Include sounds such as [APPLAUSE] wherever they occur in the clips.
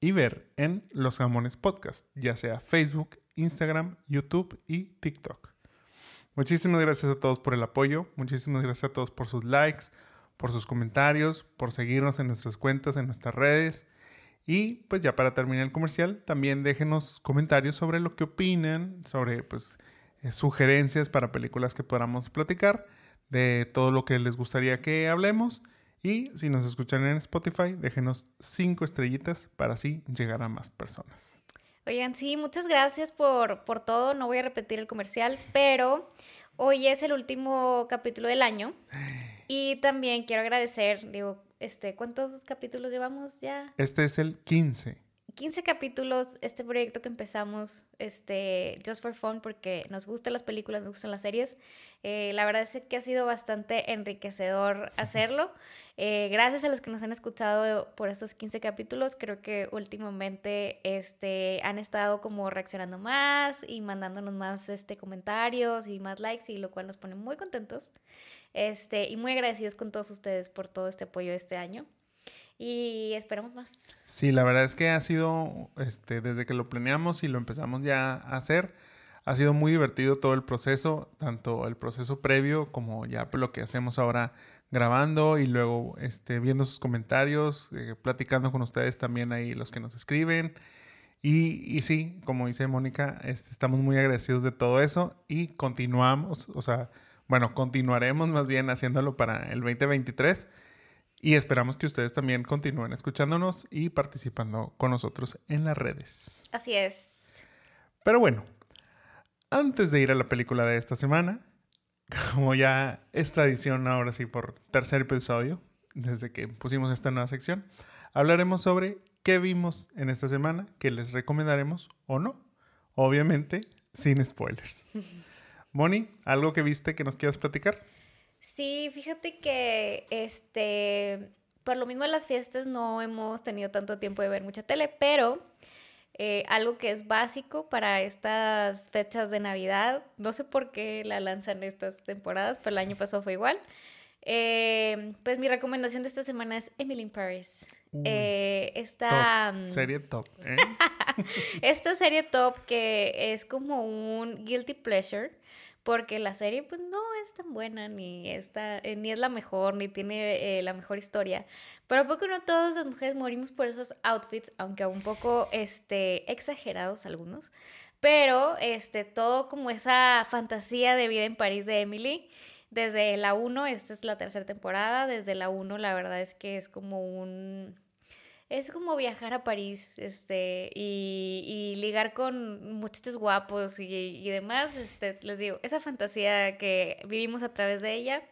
y ver en Los Jamones Podcast, ya sea Facebook, Instagram, YouTube y TikTok. Muchísimas gracias a todos por el apoyo, muchísimas gracias a todos por sus likes, por sus comentarios, por seguirnos en nuestras cuentas, en nuestras redes. Y pues ya para terminar el comercial, también déjenos comentarios sobre lo que opinan, sobre pues eh, sugerencias para películas que podamos platicar, de todo lo que les gustaría que hablemos. Y si nos escuchan en Spotify, déjenos cinco estrellitas para así llegar a más personas. Oigan, sí, muchas gracias por, por todo. No voy a repetir el comercial, pero hoy es el último capítulo del año. [GASPS] Y también quiero agradecer, digo, este, ¿cuántos capítulos llevamos ya? Este es el 15. 15 capítulos este proyecto que empezamos, este, Just for Fun, porque nos gustan las películas, nos gustan las series. Eh, la verdad es que ha sido bastante enriquecedor hacerlo. Eh, gracias a los que nos han escuchado por estos 15 capítulos, creo que últimamente este, han estado como reaccionando más y mandándonos más este, comentarios y más likes, y lo cual nos pone muy contentos. Este, y muy agradecidos con todos ustedes por todo este apoyo este año y esperamos más. Sí, la verdad es que ha sido, este, desde que lo planeamos y lo empezamos ya a hacer, ha sido muy divertido todo el proceso, tanto el proceso previo como ya lo que hacemos ahora grabando y luego este, viendo sus comentarios, eh, platicando con ustedes también ahí los que nos escriben. Y, y sí, como dice Mónica, este, estamos muy agradecidos de todo eso y continuamos, o sea, bueno, continuaremos más bien haciéndolo para el 2023 y esperamos que ustedes también continúen escuchándonos y participando con nosotros en las redes. Así es. Pero bueno, antes de ir a la película de esta semana, como ya es tradición ahora sí por tercer episodio, desde que pusimos esta nueva sección, hablaremos sobre qué vimos en esta semana, qué les recomendaremos o no. Obviamente, sin spoilers. [LAUGHS] Moni, ¿algo que viste que nos quieras platicar? Sí, fíjate que este, por lo mismo en las fiestas no hemos tenido tanto tiempo de ver mucha tele, pero eh, algo que es básico para estas fechas de Navidad, no sé por qué la lanzan estas temporadas, pero el año pasado fue igual. Eh, pues mi recomendación de esta semana es Emily in Paris. Eh, esta mm, serie top. [LAUGHS] esta serie top que es como un guilty pleasure porque la serie pues no es tan buena, ni, está, eh, ni es la mejor, ni tiene eh, la mejor historia. Pero poco no todas las mujeres morimos por esos outfits, aunque un poco este, exagerados algunos. Pero este, todo como esa fantasía de vida en París de Emily. Desde la 1, esta es la tercera temporada, desde la 1 la verdad es que es como un es como viajar a París este, y, ligar con muchachos guapos y, demás. Este, les digo, esa fantasía que vivimos a través de ella,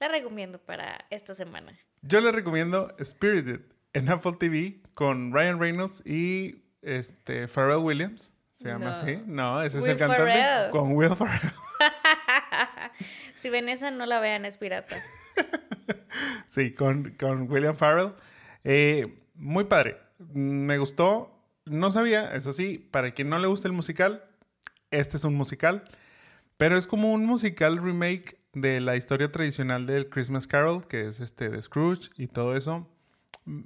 la recomiendo para esta semana. Yo le recomiendo Spirited en Apple TV con Ryan Reynolds y este, Pharrell Williams. ¿Se llama así? No, ese es el cantante. Con Will Ferrell. [LAUGHS] si ven esa, no la vean, es pirata. [LAUGHS] sí, con, con William Farrell. Eh, muy padre. Me gustó. No sabía, eso sí, para quien no le gusta el musical, este es un musical. Pero es como un musical remake de la historia tradicional del Christmas Carol, que es este de Scrooge y todo eso.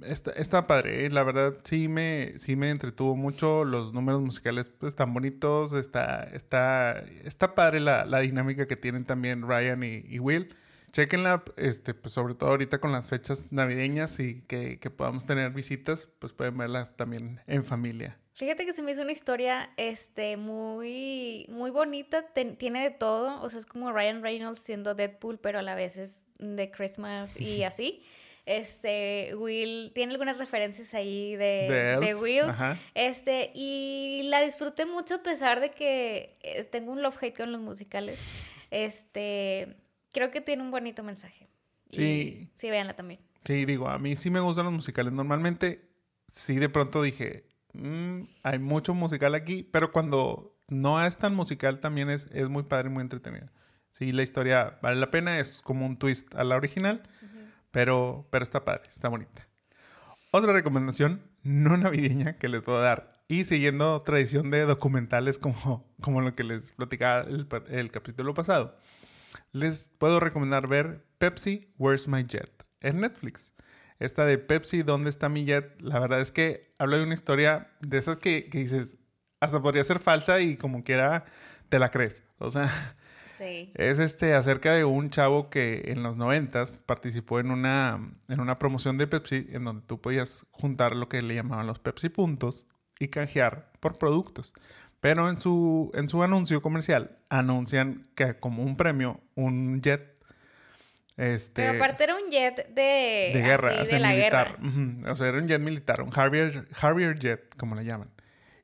Está, está padre, ¿eh? la verdad sí me, sí me entretuvo mucho. Los números musicales pues, están bonitos. Está, está, está padre la, la dinámica que tienen también Ryan y, y Will. Chequenla, este, pues sobre todo ahorita con las fechas navideñas y que, podamos tener visitas, pues pueden verlas también en familia. Fíjate que se me hizo una historia este, muy, muy bonita, tiene de todo, o sea, es como Ryan Reynolds siendo Deadpool, pero a la vez es de Christmas y [LAUGHS] así. Este, Will, tiene algunas referencias ahí de, de, Will. Este, y la disfruté mucho a pesar de que eh, tengo un love-hate con los musicales. Este, creo que tiene un bonito mensaje. Sí. sí, véanla también. Sí, digo, a mí sí me gustan los musicales. Normalmente sí de pronto dije, "Mm, hay mucho musical aquí, pero cuando no es tan musical también es, es muy padre y muy entretenida. Sí, la historia vale la pena, es como un twist a la original, pero, pero está padre, está bonita. Otra recomendación no navideña que les puedo dar, y siguiendo tradición de documentales como, como lo que les platicaba el, el capítulo pasado, les puedo recomendar ver Pepsi, Where's My Jet en Netflix. Esta de Pepsi, ¿dónde está mi jet? La verdad es que habla de una historia de esas que, que dices, hasta podría ser falsa y como quiera te la crees. O sea, Sí. es este acerca de un chavo que en los noventas participó en una, en una promoción de Pepsi en donde tú podías juntar lo que le llamaban los Pepsi puntos y canjear por productos. Pero en su, en su anuncio comercial anuncian que como un premio, un jet. Este, Pero aparte era un jet de, de guerra, así, o sea, de la militar. guerra. O sea, era un jet militar, un Harrier, Harrier jet, como le llaman.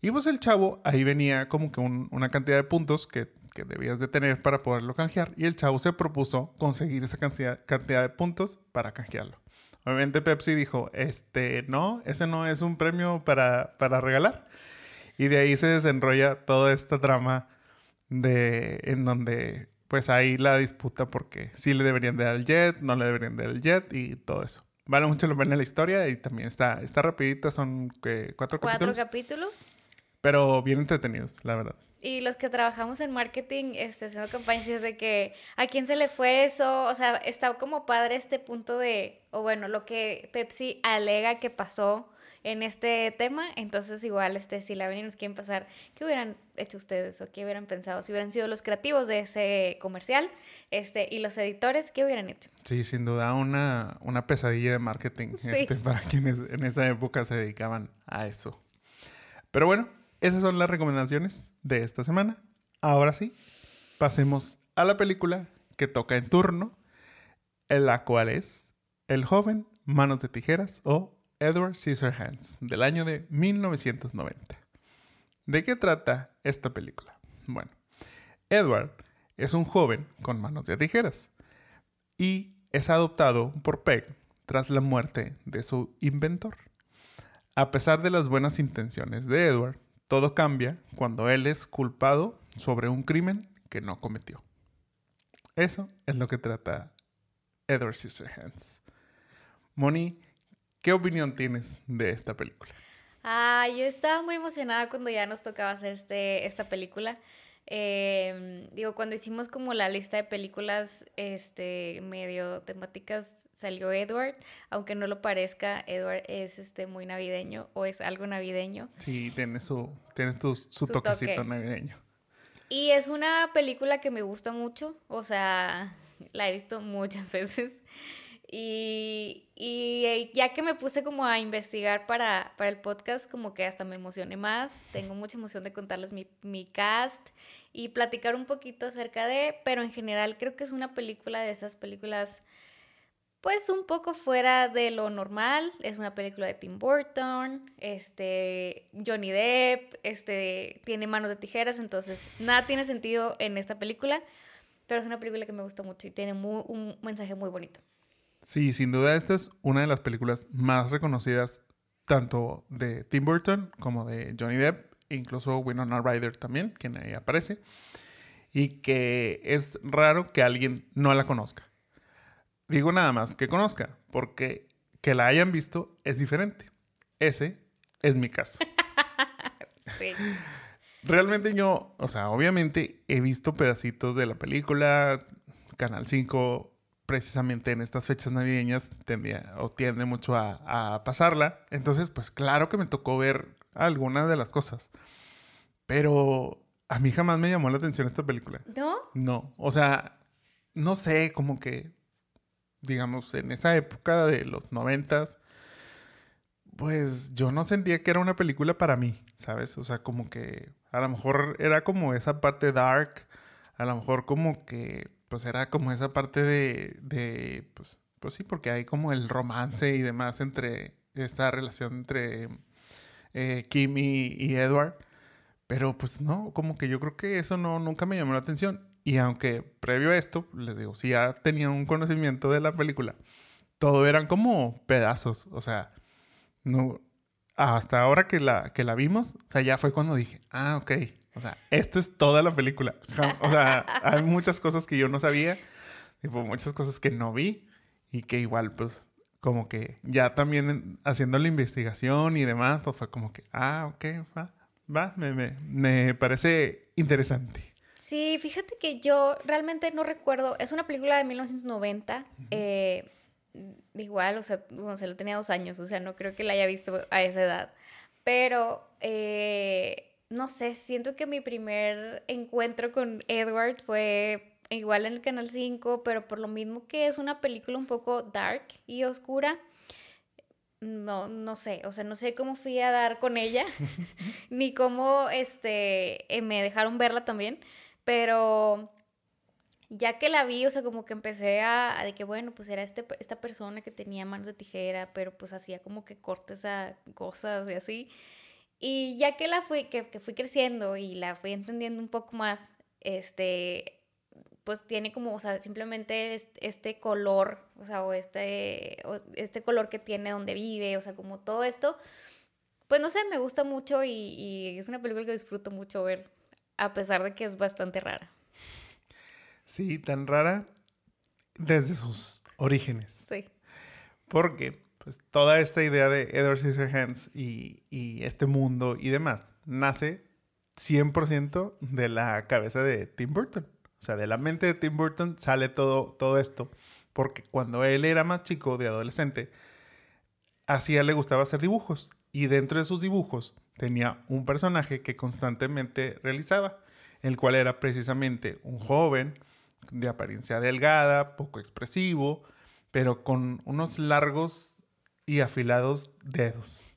Y pues el chavo, ahí venía como que un- una cantidad de puntos que, que debías de tener para poderlo canjear. Y el chavo se propuso conseguir esa cantidad, cantidad de puntos para canjearlo. Obviamente Pepsi dijo, este, no, ese no es un premio para, para regalar. Y de ahí se desenrolla toda esta trama de en donde pues ahí la disputa porque sí le deberían de dar el jet, no le deberían de dar el jet y todo eso. Vale mucho la pena la historia y también está, está rapidita, son ¿qué? cuatro, Cuatro capítulos, capítulos. pero bien entretenidos, la verdad. Y los que trabajamos en marketing, este, haciendo campañas, es de que a quién se le fue eso, o sea, está como padre este punto de, o bueno, lo que Pepsi alega que pasó en este tema, entonces igual, este, si la ven y nos quieren pasar, ¿qué hubieran hecho ustedes o qué hubieran pensado? Si hubieran sido los creativos de ese comercial, este, y los editores, ¿qué hubieran hecho? Sí, sin duda una, una pesadilla de marketing Sí. este, para quienes en esa época se dedicaban a eso. Pero bueno, esas son las recomendaciones de esta semana. Ahora sí, pasemos a la película que toca en turno, en la cual es El joven Manos de Tijeras o Edward Scissorhands del año de 1990. ¿De qué trata esta película? Bueno, Edward es un joven con manos de tijeras y es adoptado por Peg tras la muerte de su inventor. A pesar de las buenas intenciones de Edward, todo cambia cuando él es culpado sobre un crimen que no cometió. Eso es lo que trata Edward Scissorhands. Moni, ¿qué opinión tienes de esta película? Ah, yo estaba muy emocionada cuando ya nos tocaba hacer este, esta película. Eh, digo, cuando hicimos como la lista de películas este, medio temáticas, salió Edward. Aunque no lo parezca, Edward es este, muy navideño o es algo navideño. Sí, tiene su, tiene tu- su, Su toquecito toque. navideño. Y es una película que me gusta mucho, o sea, [LAUGHS] la he visto muchas [LAUGHS] veces. Y, eh, ya que me puse como a investigar para, para el podcast, como que hasta me emocioné más. Tengo mucha emoción de contarles mi, mi cast y platicar un poquito acerca de, pero en general creo que es una película de esas películas, pues un poco fuera de lo normal. Es una película de Tim Burton, este, Johnny Depp, este, tiene manos de tijeras, entonces nada tiene sentido en esta película, pero es una película que me gusta mucho y tiene mu- un mensaje muy bonito. Sí, sin duda esta es una de las películas más reconocidas tanto de Tim Burton como de Johnny Depp, incluso Winona Ryder también, quien ahí aparece, y que es raro que alguien no la conozca. Digo nada más que conozca, porque que la hayan visto es diferente. Ese es mi caso. [LAUGHS] Sí. Realmente yo, o sea, obviamente he visto pedacitos de la película. Canal 5, precisamente en estas fechas navideñas, tendía, o tiende mucho a, a pasarla. Entonces, pues claro que me tocó ver algunas de las cosas. Pero a mí jamás me llamó la atención esta película. ¿No? No, o sea, no sé, como que, digamos, en esa época de los noventas, pues yo no sentía que era una película para mí, ¿sabes? O sea, como que a lo mejor era como esa parte dark, a lo mejor como que, pues era como esa parte de, de pues, pues sí, porque hay como el romance y demás entre esta relación entre eh, Kim y, y Edward. Pero pues no, como que yo creo que eso no, nunca me llamó la atención. Y aunque previo a esto, les digo, sí ya tenía un conocimiento de la película, todo eran como pedazos. O sea, no, hasta ahora que la, que la vimos, o sea, ya fue cuando dije, ah, ok, o sea, esto es toda la película. O sea, hay muchas cosas que yo no sabía, tipo, muchas cosas que no vi y que igual, pues, como que ya también haciendo la investigación y demás, pues fue como que, ah, ok, va, va, me, me, me parece interesante. Sí, fíjate que yo realmente no recuerdo, es una película de 1990, eh, igual, o sea, no sé, lo tenía dos años, o sea, no creo que la haya visto a esa edad, pero eh, no sé, siento que mi primer encuentro con Edward fue igual en el Canal 5, pero por lo mismo que es una película un poco dark y oscura, no, no sé, o sea, no sé cómo fui a dar con ella, [LAUGHS] [LAUGHS] ni cómo este, eh, me dejaron verla también, pero ya que la vi, o sea, como que empecé a, de que, bueno, pues era este, esta persona que tenía manos de tijera, pero pues hacía como que cortes a cosas y así. Y ya que la fui, que, que fui creciendo y la fui entendiendo un poco más, este, pues tiene como, o sea, simplemente este color, o sea, o este, este color que tiene donde vive, o sea, como todo esto, pues no sé, me gusta mucho y, y es una película que disfruto mucho ver, a pesar de que es bastante rara. Sí, tan rara desde sus orígenes. Sí. Porque pues, toda esta idea de Edward Scissorhands y, y este mundo y demás nace 100% de la cabeza de Tim Burton. O sea, de la mente de Tim Burton sale todo, todo esto. Porque cuando él era más chico, de adolescente, hacía le gustaba hacer dibujos. Y dentro de sus dibujos tenía un personaje que constantemente realizaba, el cual era precisamente un joven de apariencia delgada, poco expresivo, pero con unos largos y afilados dedos.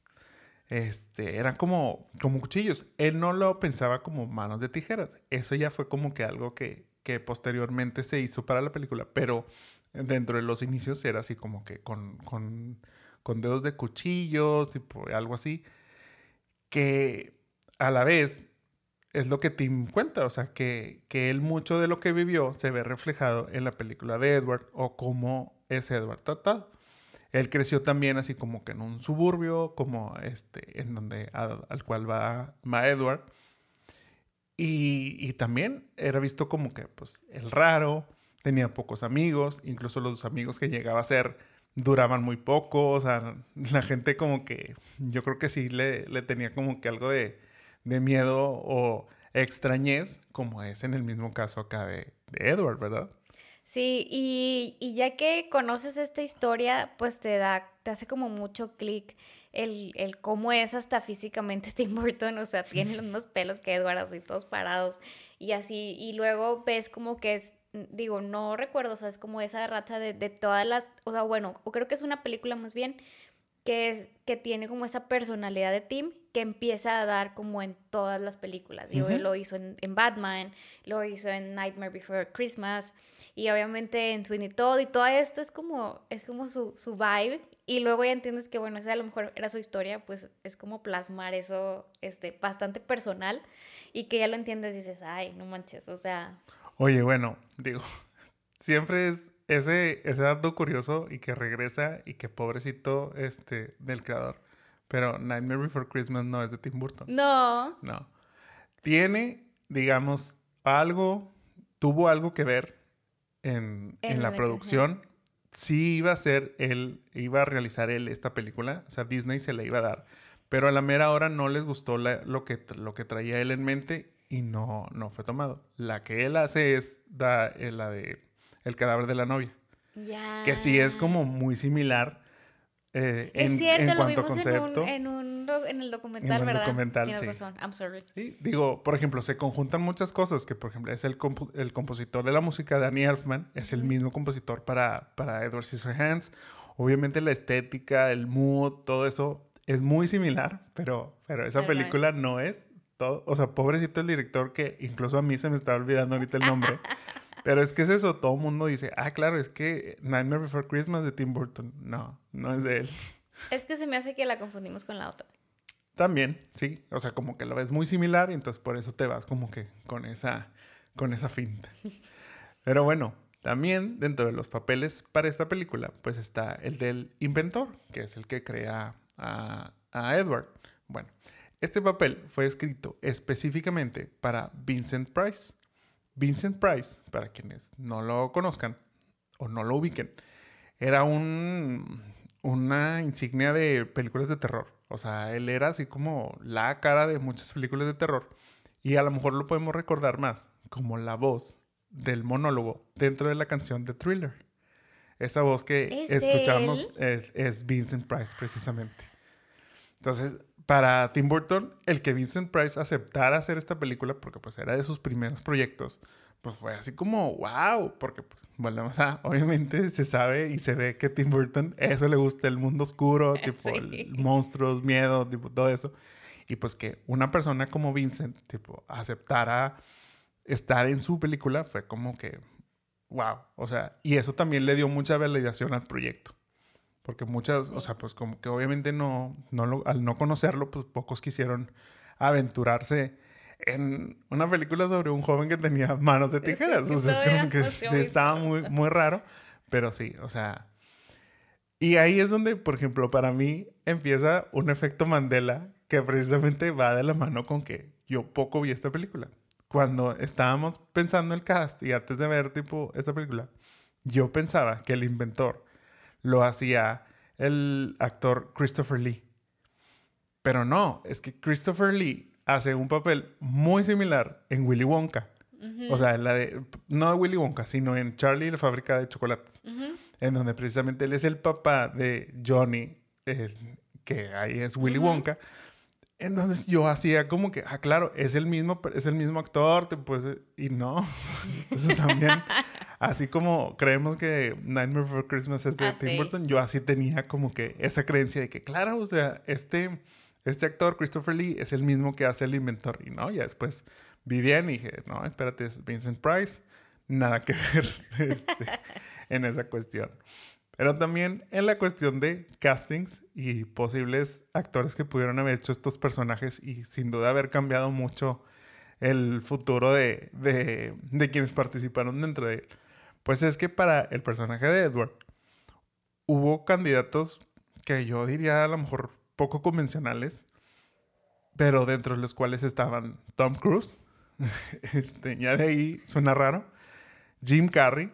Este, eran como, como cuchillos. Él no lo pensaba como manos de tijeras. Eso ya fue como que algo que, que posteriormente se hizo para la película, pero dentro de los inicios era así como que con, con, con dedos de cuchillos, tipo algo así, que a la vez es lo que Tim cuenta, o sea, que, que él mucho de lo que vivió se ve reflejado en la película de Edward o cómo es Edward tratado. Él creció también así como que en un suburbio, como este, en donde al cual va, va Edward. Y, también era visto como que, pues, el raro, tenía pocos amigos, incluso los amigos que llegaba a ser duraban muy poco, o sea, la gente como que, yo creo que sí le, le tenía como que algo de, de miedo o extrañez, como es en el mismo caso acá de, Edward, ¿verdad? Sí, y, y, ya que conoces esta historia, pues te da, te hace como mucho clic el, el, cómo es hasta físicamente [LAUGHS] Tim Burton, o sea, tiene los mismos pelos que Edward, así todos parados, y así, y luego ves como que es, digo, no recuerdo, o sea, es como esa racha de, de todas las, o sea, bueno, o creo que es una película más bien, que, es, que tiene como esa personalidad de Tim que empieza a dar como en todas las películas. Yo lo hizo en, en, Batman, lo hizo en Nightmare Before Christmas y obviamente en Sweeney Todd y todo esto es como, es como su, su vibe y luego ya entiendes que bueno, esa a lo mejor era su historia, pues es como plasmar eso este, bastante personal y que ya lo entiendes y dices, ay, no manches, o sea... Oye, bueno, digo, [LAUGHS] siempre es ese, ese dato curioso y que regresa y que pobrecito este, del creador. Pero Nightmare Before Christmas no es de Tim Burton. No. No. Tiene, digamos, algo, tuvo algo que ver en, en, la producción. Sí iba a ser él, iba a realizar él esta película. O sea, Disney se la iba a dar. Pero a la mera hora no les gustó lo, que, lo que traía él en mente y no, no fue tomado. La que él hace es da, eh, la de el cadáver de la novia. Ya. Que sí es como muy similar. Eh, es en, cierto, en lo vimos concepto. en, un, en, un, en el documental, En ¿verdad? documental, Tienes sí. razón, I'm sorry. Sí, digo, por ejemplo, se conjuntan muchas cosas, que por ejemplo es el, compo- el compositor de la música, Danny Elfman, es el mismo compositor para, para Edward Scissorhands. Obviamente la estética, el mood, todo eso es muy similar, pero, pero esa Pero no película no es todo, o sea, pobrecito el director que incluso a mí se me está olvidando ahorita el nombre. [LAUGHS] Pero es que es eso, todo el mundo dice, ah, claro, es que Nightmare Before Christmas de Tim Burton. No, no es de él. Es que se me hace que la confundimos con la otra. También, sí, o sea, como que lo ves muy similar y entonces por eso te vas como que con esa, con esa finta. Pero bueno, también dentro de los papeles para esta película, pues está el del inventor, que es el que crea a, a Edward. Bueno, este papel fue escrito específicamente para Vincent Price. Vincent Price, para quienes no lo conozcan o no lo ubiquen, era un, una insignia de películas de terror. O sea, él era así como la cara de muchas películas de terror. Y a lo mejor lo podemos recordar más como la voz del monólogo dentro de la canción de Thriller. Esa voz que escuchamos es, Vincent Price, precisamente. Entonces, para Tim Burton, el que Vincent Price aceptara hacer esta película, porque pues era de sus primeros proyectos, pues fue así como, wow, porque pues volvemos a, obviamente se sabe y se ve que Tim Burton, eso le gusta, el mundo oscuro, [LAUGHS] tipo monstruos, miedo, tipo todo eso. Y pues que una persona como Vincent, tipo, aceptara estar en su película, fue como que, wow, o sea, y eso también le dio mucha validación al proyecto. Porque muchas, o sea, pues como que obviamente no, no al no conocerlo, pues pocos quisieron aventurarse en una película sobre un joven que tenía [LAUGHS] manos de tijeras. o sea, es como que sí, estaba muy, muy raro, pero sí, o sea. Y ahí es donde, por ejemplo, para mí empieza un efecto Mandela que precisamente va de la mano con que yo poco vi esta película. Cuando estábamos pensando el cast y antes de ver tipo esta película, yo pensaba que el inventor lo hacía el actor Christopher Lee. Pero no, es que Christopher Lee hace un papel muy similar en Willy Wonka. O sea, la de, no de Willy Wonka, sino en Charlie y la fábrica de chocolates. En donde precisamente él es el papá de Johnny, que ahí es Willy Wonka. Entonces yo hacía como que, ah, claro, es el mismo, es el mismo actor, pues, y no. [LAUGHS] Eso también, así como creemos que Nightmare Before Christmas es de ah, Tim Burton, yo así tenía como que esa creencia de que, claro, o sea, este este actor, Christopher Lee, es el mismo que hace el inventor. Y no, ya después vi bien y dije, no, espérate, es Vincent Price. Nada que [LAUGHS] ver este, en esa cuestión. Pero también en la cuestión de castings y posibles actores que pudieron haber hecho estos personajes y sin duda haber cambiado mucho el futuro de, de, quienes participaron dentro de él. Pues es que para el personaje de Edward hubo candidatos que yo diría a lo mejor poco convencionales, pero dentro de los cuales estaban Tom Cruise, [LAUGHS] este, ya de ahí suena raro, Jim Carrey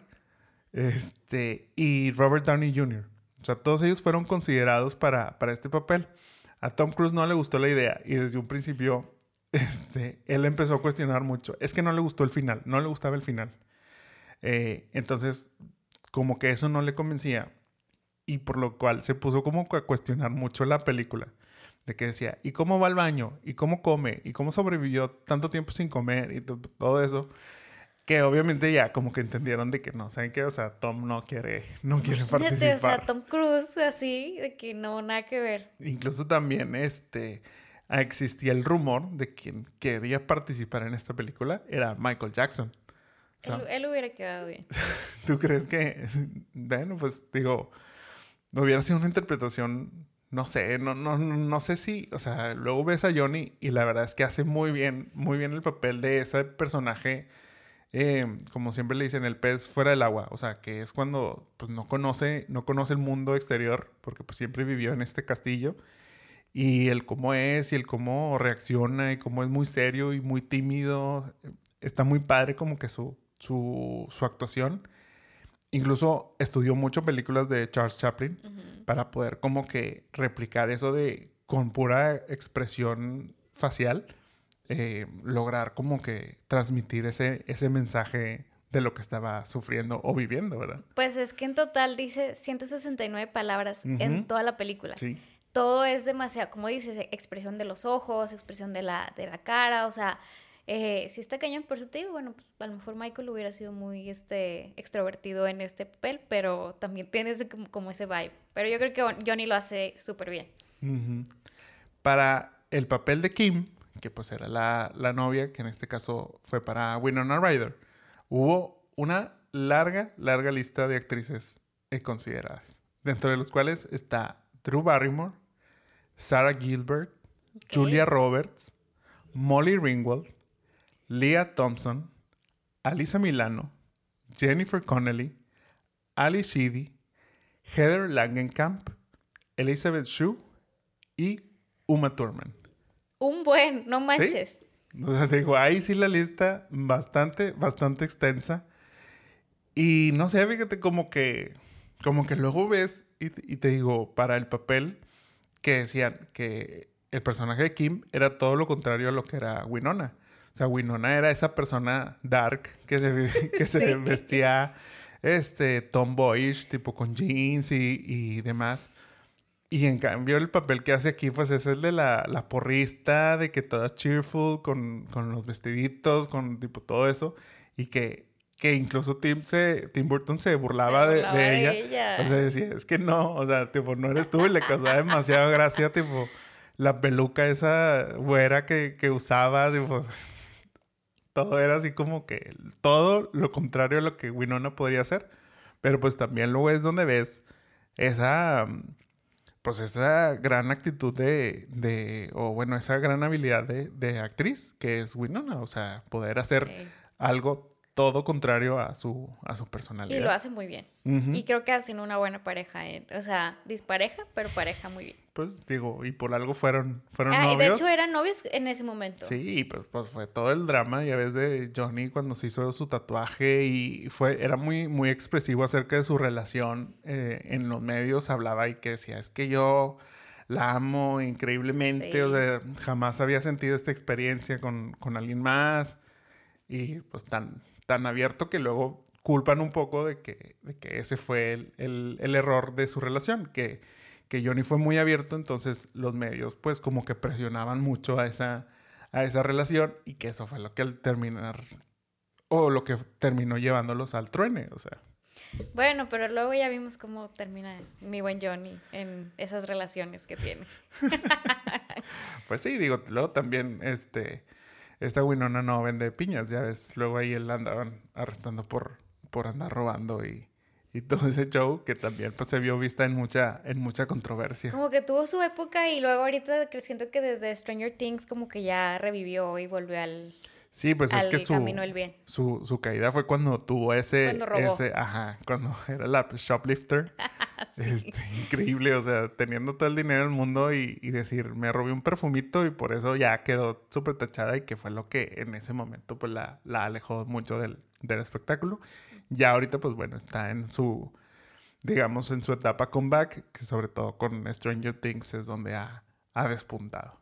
este, y Robert Downey Jr. O sea, todos ellos fueron considerados para, para este papel. A Tom Cruise no le gustó la idea y desde un principio [LAUGHS] este, él empezó a cuestionar mucho. Es que no le gustó el final, no le gustaba el final. Eh, entonces, como que eso no le convencía y por lo cual se puso como a cuestionar mucho la película. De que decía, ¿y cómo va al baño? ¿Y cómo come? ¿Y cómo sobrevivió tanto tiempo sin comer? Y todo eso. Que obviamente ya como que entendieron de que no, ¿saben qué? O sea, Tom no quiere, no quiere participar. O sea, Tom Cruise así, de que no, nada que ver. Incluso también este, existía el rumor de quien quería participar en esta película era Michael Jackson. él hubiera quedado bien. [LAUGHS] ¿Tú crees que, bueno, pues digo, hubiera sido una interpretación, no sé, no, no, no sé si, o sea, luego ves a Johnny y la verdad es que hace muy bien, muy bien el papel de ese personaje, eh, como siempre le dicen, el pez fuera del agua, o sea, que es cuando pues no conoce, no conoce el mundo exterior, porque pues siempre vivió en este castillo, y el cómo es, y el cómo reacciona, y cómo es muy serio y muy tímido, está muy padre como que su, su, su actuación. Incluso estudió mucho películas de Charles Chaplin para poder como que replicar eso de con pura expresión facial, eh, lograr como que transmitir ese, ese mensaje de lo que estaba sufriendo o viviendo, ¿verdad? Pues es que en total dice 169 palabras en toda la película. Sí. Todo es demasiado, como dices, expresión de los ojos, expresión de la, de la cara, o sea, eh, si está cañón, por eso te digo, bueno, pues a lo mejor Michael hubiera sido muy este, extrovertido en este papel, pero también tiene ese, como, ese vibe. Pero yo creo que Johnny lo hace súper bien. Para el papel de Kim, que pues era la, la, novia, que en este caso fue para Winona Ryder, hubo una larga, larga lista de actrices consideradas, dentro de los cuales está Drew Barrymore, Sarah Gilbert, Julia Roberts, Molly Ringwald, Leah Thompson, Alisa Milano, Jennifer Connelly, Ali Sheedy, Heather Langenkamp, Elizabeth Shue y Uma Thurman. Un buen, no manches. O sea, digo, ahí sí la lista bastante, bastante extensa. Y no sé, fíjate, como que, como que luego ves y, y te digo, para el papel que decían que el personaje de Kim era todo lo contrario a lo que era Winona. O sea, Winona era esa persona dark que se, [LAUGHS] que se vestía este, tomboyish, tipo con jeans y, y, demás. Y en cambio el papel que hace aquí, pues es el de la, la porrista, de que toda cheerful, con, con, los vestiditos, con tipo todo eso. Y que, que incluso Tim, se, Tim Burton se burlaba, Se de, burlaba de de ella. ella. O sea, decía, es que no, o sea, tipo, no eres tú. Y le causaba demasiada gracia, tipo, la peluca esa güera que, que usaba, tipo, todo era así como que todo lo contrario a lo que Winona podría hacer. Pero pues también luego es donde ves esa, pues esa gran actitud de, de o bueno, esa gran habilidad de, de actriz que es Winona. O sea, poder hacer Sí. algo todo contrario a su, a su personalidad. Y lo hace muy bien. Y creo que hacen una buena pareja. en- o sea, dispareja, pero pareja muy bien. Pues digo, y por algo fueron, fueron Ah, y de novios. hecho eran novios en ese momento. Sí, pues, pues fue todo el drama, ya ves, de Johnny cuando se hizo su tatuaje y fue, era muy, muy expresivo acerca de su relación eh, en los medios, hablaba y que decía, es que yo la amo increíblemente, Sí. o sea, jamás había sentido esta experiencia con, con alguien más y pues tan, tan abierto que luego culpan un poco de que, de que ese fue el, el- el error de su relación, que, que Johnny fue muy abierto, entonces los medios pues como que presionaban mucho a esa, a esa relación y que eso fue lo que al terminar, o lo que terminó llevándolos al truene, o sea. Bueno, pero luego ya vimos cómo termina mi buen Johnny en esas relaciones que tiene. [LAUGHS] Pues sí, digo, luego también este, esta Winona no vende piñas, ya ves, luego ahí él andaban arrestando por, por andar robando y, y todo ese show que también pues se vio vista en mucha, en mucha controversia. Como que tuvo su época y luego ahorita siento que desde Stranger Things como que ya revivió y volvió al, Sí, pues es que su, camino del bien. su, su caída fue cuando tuvo ese, Cuando robó. ese, ajá, cuando [LAUGHS] era la shoplifter. [LAUGHS] Este, increíble, o sea, teniendo todo el dinero del mundo y, y decir, me robé un perfumito y por eso ya quedó súper tachada y que fue lo que en ese momento pues la, la alejó mucho del, del espectáculo. Ya ahorita pues bueno, está en su, digamos, en su etapa comeback, que sobre todo con Stranger Things es donde ha, ha despuntado.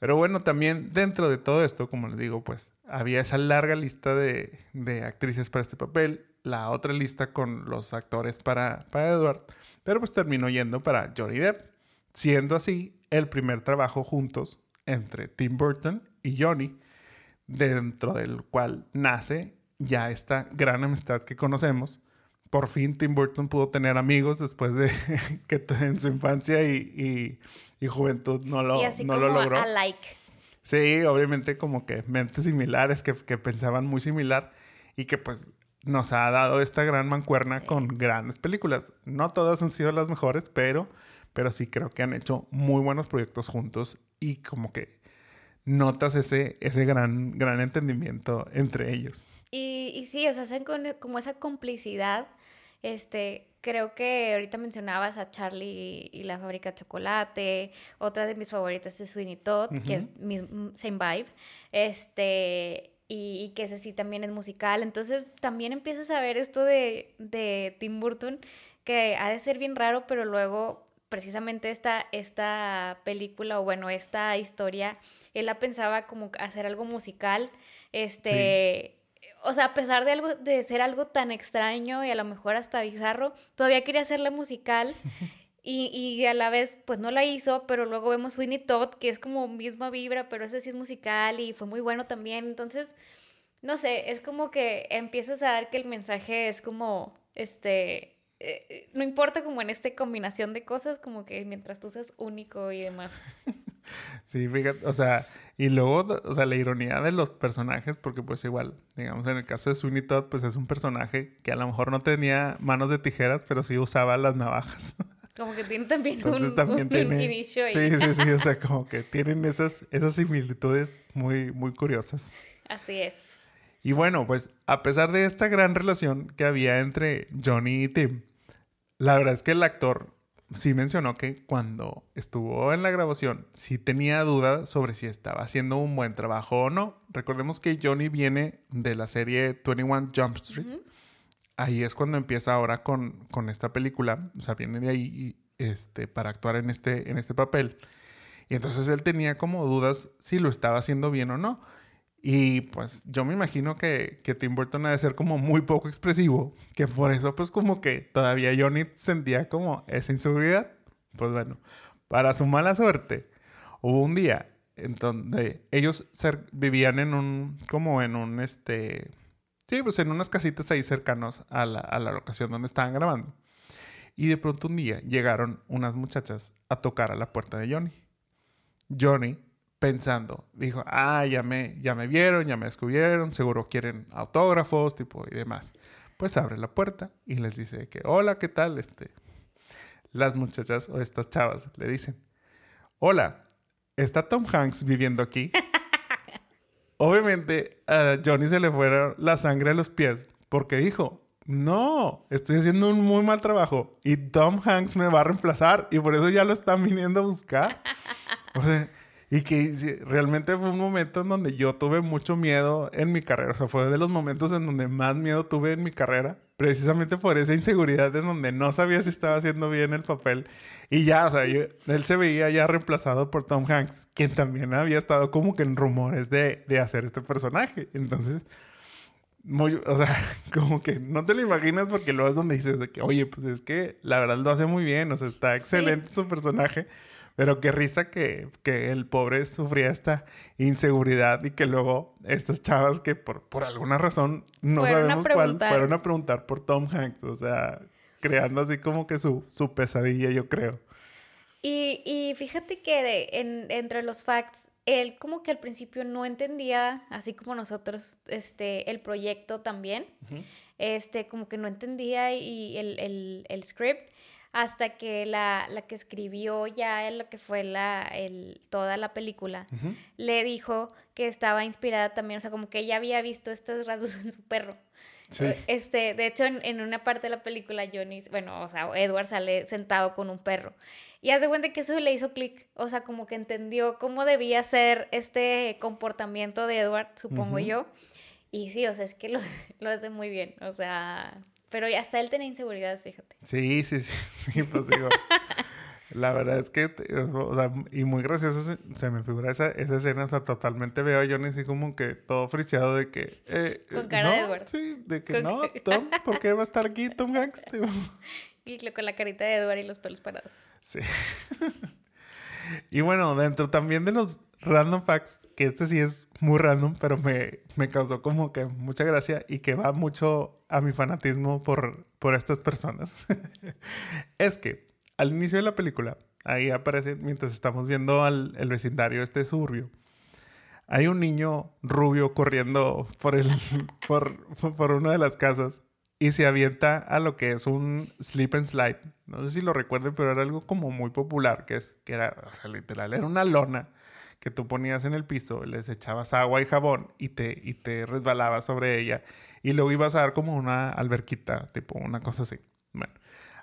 Pero bueno, también dentro de todo esto, como les digo, pues había esa larga lista de, de actrices para este papel, la otra lista con los actores para, para Edward, pero pues terminó yendo para Johnny Depp, siendo así el primer trabajo juntos entre Tim Burton y Johnny, dentro del cual nace ya esta gran amistad que conocemos. Por fin Tim Burton pudo tener amigos después de [LAUGHS] que en su infancia y, y- y juventud no lo, y así no como lo logró. a like. Sí, obviamente como que mentes similares que, que pensaban muy similar y que pues nos ha dado esta gran mancuerna Sí. con grandes películas. No todas han sido las mejores, pero, pero sí creo que han hecho muy buenos proyectos juntos y como que notas ese, ese gran, gran entendimiento entre ellos. Y, y sí, o sea, hacen con- como esa complicidad. Este, creo que ahorita mencionabas a Charlie y la fábrica de chocolate. Otra de mis favoritas es Sweeney Todd, que es mis, mm, same vibe. Este, y, y que ese sí también es musical. Entonces también empiezas a ver esto de, de Tim Burton, que ha de ser bien raro, pero luego precisamente esta, esta película, o bueno, esta historia, él la pensaba como hacer algo musical. Este. O sea, a pesar de algo, de ser algo tan extraño y a lo mejor hasta bizarro, todavía quería hacerla musical. [LAUGHS] Y, y a la vez, pues no la hizo, pero luego vemos Winnie Todd, que es como misma vibra, pero ese sí es musical y fue muy bueno también. Entonces, no sé, es como que empiezas a dar que el mensaje es como, este, eh, no importa como en esta combinación de cosas, como que mientras tú seas único y demás. [LAUGHS] Sí, fíjate, o sea, y luego, o sea, la ironía de los personajes, porque pues igual, digamos, en el caso de Sweeney Todd, pues es un personaje que a lo mejor no tenía manos de tijeras, pero sí usaba las navajas. [LAUGHS] Como que tiene también Entonces un, también un tiene... inicio ahí. Sí, sí, sí, o sea, como [LAUGHS] que tienen esas, esas similitudes muy, muy curiosas. Así es. Y bueno, pues a pesar de esta gran relación que había entre Johnny y Tim, la verdad es que el actor sí mencionó que cuando estuvo en la grabación sí tenía dudas sobre si estaba haciendo un buen trabajo o no. Recordemos que Johnny viene de la serie 21 Jump Street. Ahí es cuando empieza ahora con, con, esta película. O sea, viene de ahí este, para actuar en este, en este papel. Y entonces él tenía como dudas si lo estaba haciendo bien o no. Y pues yo me imagino que, que, Tim Burton ha de ser como muy poco expresivo, que por eso pues como que todavía Johnny sentía como esa inseguridad. Pues bueno, para su mala suerte, hubo un día en donde ellos vivían en un, como en un, este, sí, pues en unas casitas ahí cercanos a la, a la locación donde estaban grabando. Y de pronto un día llegaron unas muchachas a tocar a la puerta de Johnny. Johnny pensando. Dijo, ah, ya me, ya me vieron, ya me descubrieron, seguro quieren autógrafos, tipo y demás. Pues abre la puerta y les dice que, hola, ¿qué tal? Este, las muchachas o estas chavas le dicen, hola, ¿está Tom Hanks viviendo aquí? [LAUGHS] Obviamente a Johnny se le fueron la sangre a los pies porque dijo, no, estoy haciendo un muy mal trabajo y Tom Hanks me va a reemplazar y por eso ya lo están viniendo a buscar. [LAUGHS] O sea, y que realmente fue un momento en donde yo tuve mucho miedo en mi carrera. O sea, fue de los momentos en donde más miedo tuve en mi carrera. Precisamente por esa inseguridad en donde no sabía si estaba haciendo bien el papel. Y ya, o sea, él se veía ya reemplazado por Tom Hanks, quien también había estado como que en rumores de, de hacer este personaje. Entonces, muy, o sea, [LAUGHS] como que no te lo imaginas porque luego es donde dices de que, oye, pues es que la verdad lo hace muy bien, o sea, está excelente su personaje. Pero qué risa que, que, el pobre sufría esta inseguridad y que luego estas chavas que por, por alguna razón no sabemos cuál fueron a preguntar por Tom Hanks. O sea, creando así como que su, su pesadilla, yo creo. Y, y fíjate que en, entre los facts, él como que al principio no entendía, así como nosotros, este, el proyecto también. Este, como que no entendía y el, el, el script hasta que la, la, que escribió ya lo que fue la, el, toda la película, le dijo que estaba inspirada también, o sea, como que ella había visto estos rasgos en su perro. Sí. Este, de hecho, en, en, una parte de la película, Johnny, bueno, o sea, Edward sale sentado con un perro. Y hace cuenta que eso le hizo clic, o sea, como que entendió cómo debía ser este comportamiento de Edward, supongo yo. Y sí, o sea, es que lo, [LAUGHS] lo hace muy bien, o sea, pero hasta él tenía inseguridades, fíjate. Sí, sí, sí, [LAUGHS] sí pues digo. la verdad es que, o sea, y muy gracioso se, me figura esa, esa escena, o sea, totalmente veo a Johnny así como que todo friseado de que... Eh, con cara de Edward. Sí, de que no, [LAUGHS] Tom, ¿por qué va a estar aquí Tom Hanks? y con la carita de Edward y los pelos parados. Sí. [LAUGHS] y bueno, dentro también de los random facts, que este sí es muy random, pero me, me causó como que mucha gracia y que va mucho a mi fanatismo por, por estas personas. [LAUGHS] es que al inicio de la película, ahí aparece, mientras estamos viendo al el vecindario este suburbio, hay un niño rubio corriendo por, el, [LAUGHS] por, por una de las casas y se avienta a lo que es un slip and slide. No sé si lo recuerden, pero era algo como muy popular, que es que era, o sea, literal, era una lona que tú ponías en el piso, les echabas agua y jabón y te, y te resbalabas sobre ella y luego ibas a dar como una alberquita, tipo una cosa así. Bueno,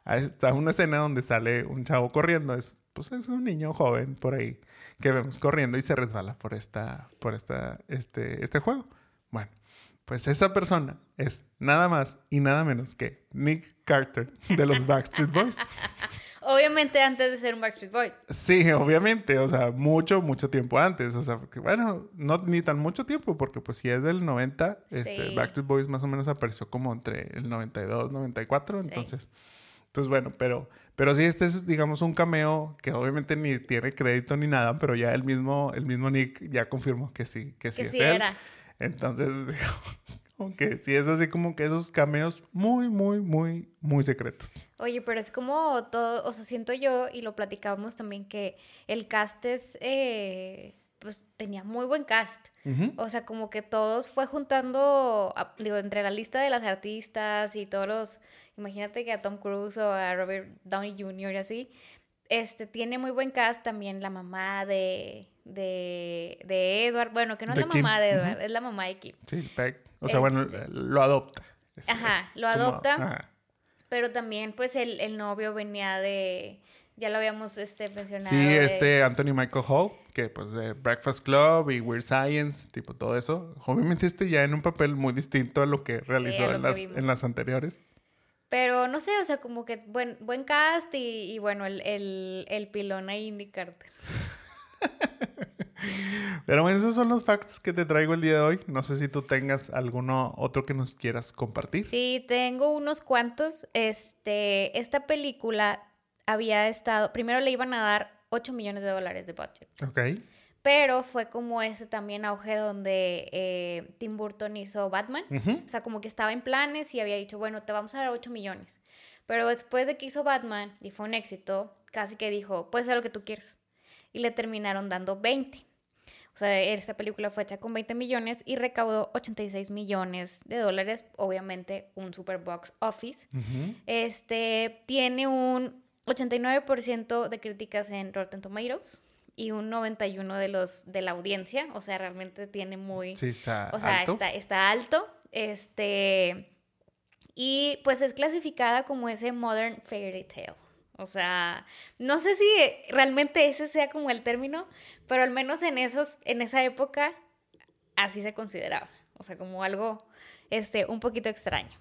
está una escena donde sale un chavo corriendo, es, pues es un niño joven por ahí que vemos corriendo y se resbala por esta, por esta, este, este juego. Bueno, pues esa persona es nada más y nada menos que Nick Carter de los Backstreet Boys. [LAUGHS] Obviamente antes de ser un Backstreet Boy. Sí, obviamente, o sea, mucho, mucho tiempo antes. O sea, que, bueno, no ni tan mucho tiempo, porque pues si es del 90, este, Backstreet Boys más o menos apareció como entre el 92, 94, entonces, pues bueno, pero, pero sí, este es, digamos, un cameo que obviamente ni tiene crédito ni nada, pero ya el mismo, el mismo Nick ya confirmó que sí, que sí es él. Era. Entonces, [LAUGHS] aunque sí es así como que esos cameos muy, muy, muy, muy secretos. Oye, pero es como todo, o sea, siento yo, y lo platicábamos también, que el cast es, eh, pues tenía muy buen cast. O sea, como que todos fue juntando, digo, entre la lista de las artistas y todos los, imagínate que a Tom Cruise o a Robert Downey Jr. y así, este, tiene muy buen cast también la mamá de, de, de Edward, bueno, que no es la mamá de Edward, es la mamá de Kim. Sí, Peck. O sea, bueno, este lo adopta. ajá, lo adopta. Pero también, pues, el, el, novio venía de, Ya lo habíamos este, mencionado. Sí, de- este Anthony Michael Hall, que pues de Breakfast Club y Weird Science, tipo todo eso. Obviamente este ya en un papel muy distinto a lo que realizó lo en, que las, vimos. en las anteriores. Pero no sé, o sea, como que buen, buen cast y, y bueno, el, el, el pilón ahí Indy Carter. [LAUGHS] Pero bueno, esos son los facts que te traigo el día de hoy. No sé si tú tengas alguno otro que nos quieras compartir. Sí, tengo unos cuantos. Este, esta película había estado, primero le iban a dar 8 millones de dólares de budget. Ok. Pero fue como ese también auge donde eh, Tim Burton hizo Batman. O sea, como que estaba en planes y había dicho, bueno, te vamos a dar 8 millones. Pero después de que hizo Batman y fue un éxito, casi que dijo, puedes hacer lo que tú quieras. Y le terminaron dando 20. O sea, esta película fue hecha con 20 millones y recaudó 86 millones de dólares. Obviamente, un super box office. Este tiene un 89% de críticas en Rotten Tomatoes y un 91 de los de la audiencia, o sea, realmente tiene muy Sí, está o sea, alto. está está alto. Este y pues es clasificada como ese modern fairy tale. O sea, no sé si realmente ese sea como el término, pero al menos en esos en esa época así se consideraba, o sea, como algo este un poquito extraño.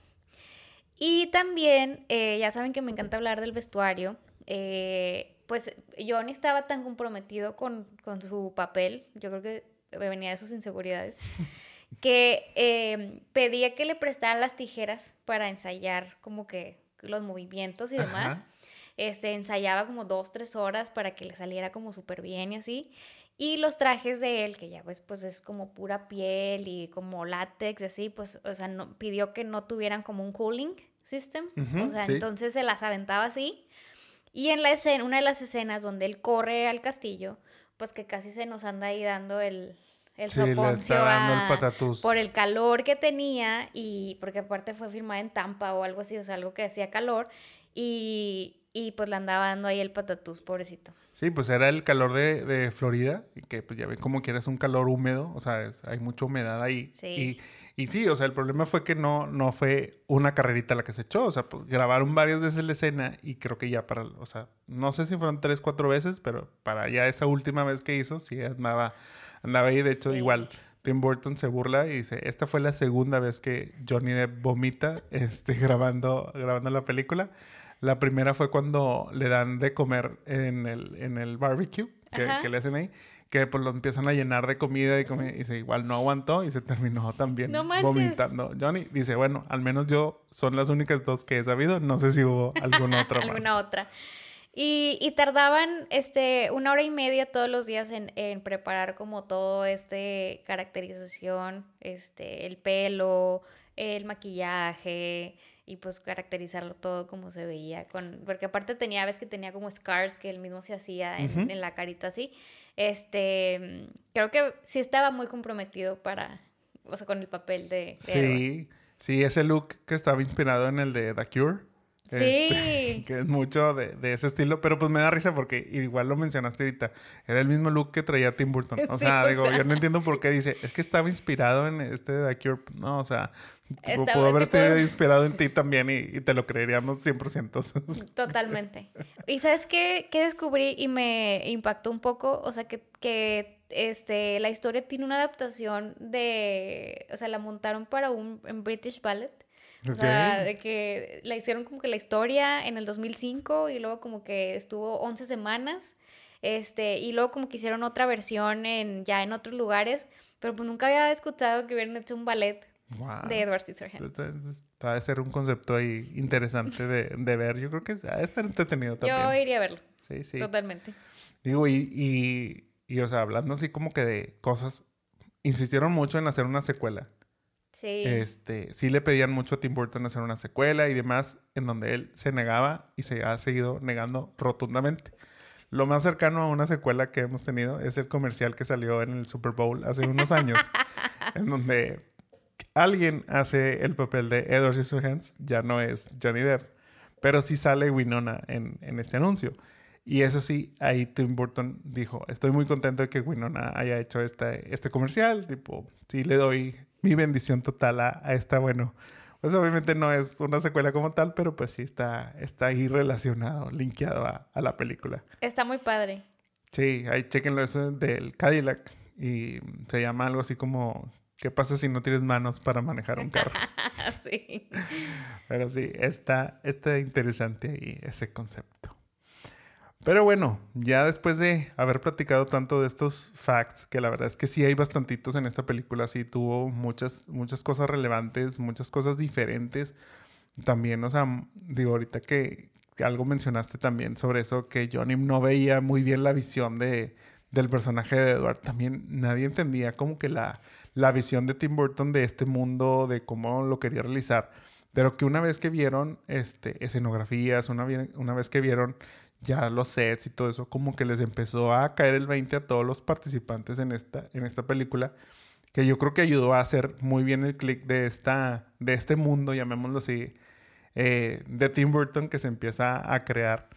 Y también, eh, ya saben que me encanta hablar del vestuario. eh, pues yo ni estaba tan comprometido con, con su papel. Yo creo que venía de sus inseguridades. [LAUGHS] que eh, pedía que le prestaran las tijeras para ensayar como que los movimientos y demás. Ajá. Este, ensayaba como dos, tres horas para que le saliera como súper bien y así. Y los trajes de él, que ya ves, pues es como pura piel y como látex, y así, pues, o sea, no, pidió que no tuvieran como un cooling system. Ujú, o sea, sí. entonces se las aventaba así. Y en la escena, una de las escenas donde él corre al castillo, pues que casi se nos anda ahí dando el, el Sí, soponcio el a- patatús. por el calor que tenía y porque aparte fue filmada en Tampa o algo así, o sea, algo que hacía calor y, y pues le andaba dando ahí el patatús, pobrecito. Sí, pues era el calor de, de Florida y que pues ya ven como que es un calor húmedo, o sea, es- hay mucha humedad ahí. Sí. Y, y sí, o sea, el problema fue que no, no fue una carrerita la que se echó, o sea, pues grabaron varias veces la escena y creo que ya para, o sea, no sé si fueron tres, cuatro veces, pero para ya esa última vez que hizo, sí andaba, andaba ahí, de hecho, Sí. igual. Tim Burton se burla y dice, esta fue la segunda vez que Johnny Depp vomita este, [LAUGHS] grabando, grabando la película. La primera fue cuando le dan de comer en el, en el barbecue que, le hacen ahí, que pues lo empiezan a llenar de comida y comida, y dice, igual no aguantó y se [LAUGHS] terminó también No vomitando. Johnny dice, bueno, al menos yo son las únicas dos que he sabido, no sé si hubo alguna otra [LAUGHS] más. Alguna otra. Y, y tardaban este, una hora y media todos los días en, en preparar como todo este caracterización, este, el pelo, el maquillaje y pues caracterizarlo todo como se veía. Con, porque aparte tenía, ves que tenía como scars que él mismo se hacía en, en la carita así. Este, creo que sí estaba muy comprometido para, o sea, con el papel de... de Edward. Sí, sí, ese look que estaba inspirado en el de The Cure. Este, Sí. [LAUGHS] que es mucho de, de ese estilo, pero pues me da risa porque igual lo mencionaste ahorita. Era el mismo look que traía Tim Burton. O [LAUGHS] Sí, sea, o digo, sea. yo no entiendo por qué dice, es que estaba inspirado en este de The Cure. No, o sea, Estaba pudo haber tipo- inspirado en ti también y, y te lo creeríamos 100%. [LAUGHS] Totalmente. ¿Y sabes qué, qué descubrí y me impactó un poco? O sea, que, que este, la historia tiene una adaptación de... O sea, la montaron para un en British Ballet. O sea, de que la hicieron como que la historia en el 2005 y luego como que estuvo 11 semanas. Este, y luego como que hicieron otra versión en, ya en otros lugares, pero pues nunca había escuchado que hubieran hecho un ballet Wow. de Edward Scissorhands. Está, está de ser un concepto ahí interesante de, de ver. Yo creo que ha de estar entretenido también. Yo iría a verlo, Sí, sí. totalmente. Digo, y, y, y, o sea, hablando así como que de cosas, insistieron mucho en hacer una secuela. Sí. Este, sí le pedían mucho a Tim Burton hacer una secuela y demás, en donde él se negaba y se ha seguido negando rotundamente. Lo más cercano a una secuela que hemos tenido es el comercial que salió en el Super Bowl hace unos años, [LAUGHS] en donde alguien hace el papel de Edward Scissorhands, ya no es Johnny Depp, pero sí sale Winona en, en este anuncio. Y eso sí, ahí Tim Burton dijo, estoy muy contento de que Winona haya hecho este, este comercial, tipo, sí le doy mi bendición total a, a esta, bueno, Pues obviamente no es una secuela como tal, pero pues sí está, está ahí relacionado, linkeado a, a la película. Está muy padre. Sí, ahí chequenlo eso del Cadillac y se llama algo así como ¿qué pasa si no tienes manos para manejar un carro? [LAUGHS] sí. Pero sí, está, está interesante ahí ese concepto. Pero bueno, ya después de haber platicado tanto de estos facts, que la verdad es que sí hay bastantitos en esta película, sí tuvo muchas, muchas cosas relevantes, muchas cosas diferentes. También, o sea, digo, ahorita que, algo mencionaste también sobre eso, que Johnny no veía muy bien la visión de, del personaje de Edward. También nadie entendía como que la, la visión de Tim Burton de este mundo, de cómo lo quería realizar. Pero que una vez que vieron este, escenografías, una, una vez que vieron ya los sets y todo eso, como que les empezó a caer el 20 a todos los participantes en esta, en esta película, que yo creo que ayudó a hacer muy bien el click de, esta, de este mundo, llamémoslo así, eh, de Tim Burton que se empieza a crear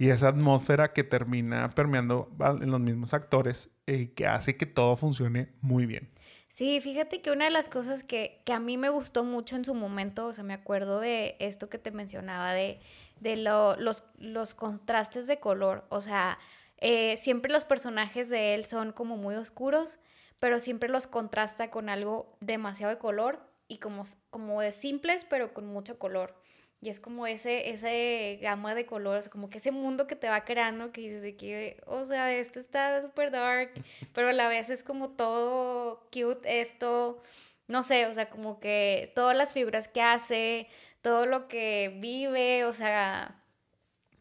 y esa atmósfera que termina permeando en los mismos actores y que hace que todo funcione muy bien. Sí, fíjate que una de las cosas que, que, a mí me gustó mucho en su momento, o sea, me acuerdo de esto que te mencionaba, de de los, los contrastes de color. O sea, eh, siempre los personajes de él son como muy oscuros, pero siempre los contrasta con algo demasiado de color y como, como de simples, pero con mucho color. Y es como ese, ese gama de colores, como que ese mundo que te va creando, que dices que, o sea, esto está súper dark, [LAUGHS] pero a la vez es como todo cute esto, no sé, o sea, como que todas las figuras que hace, todo lo que vive, o sea,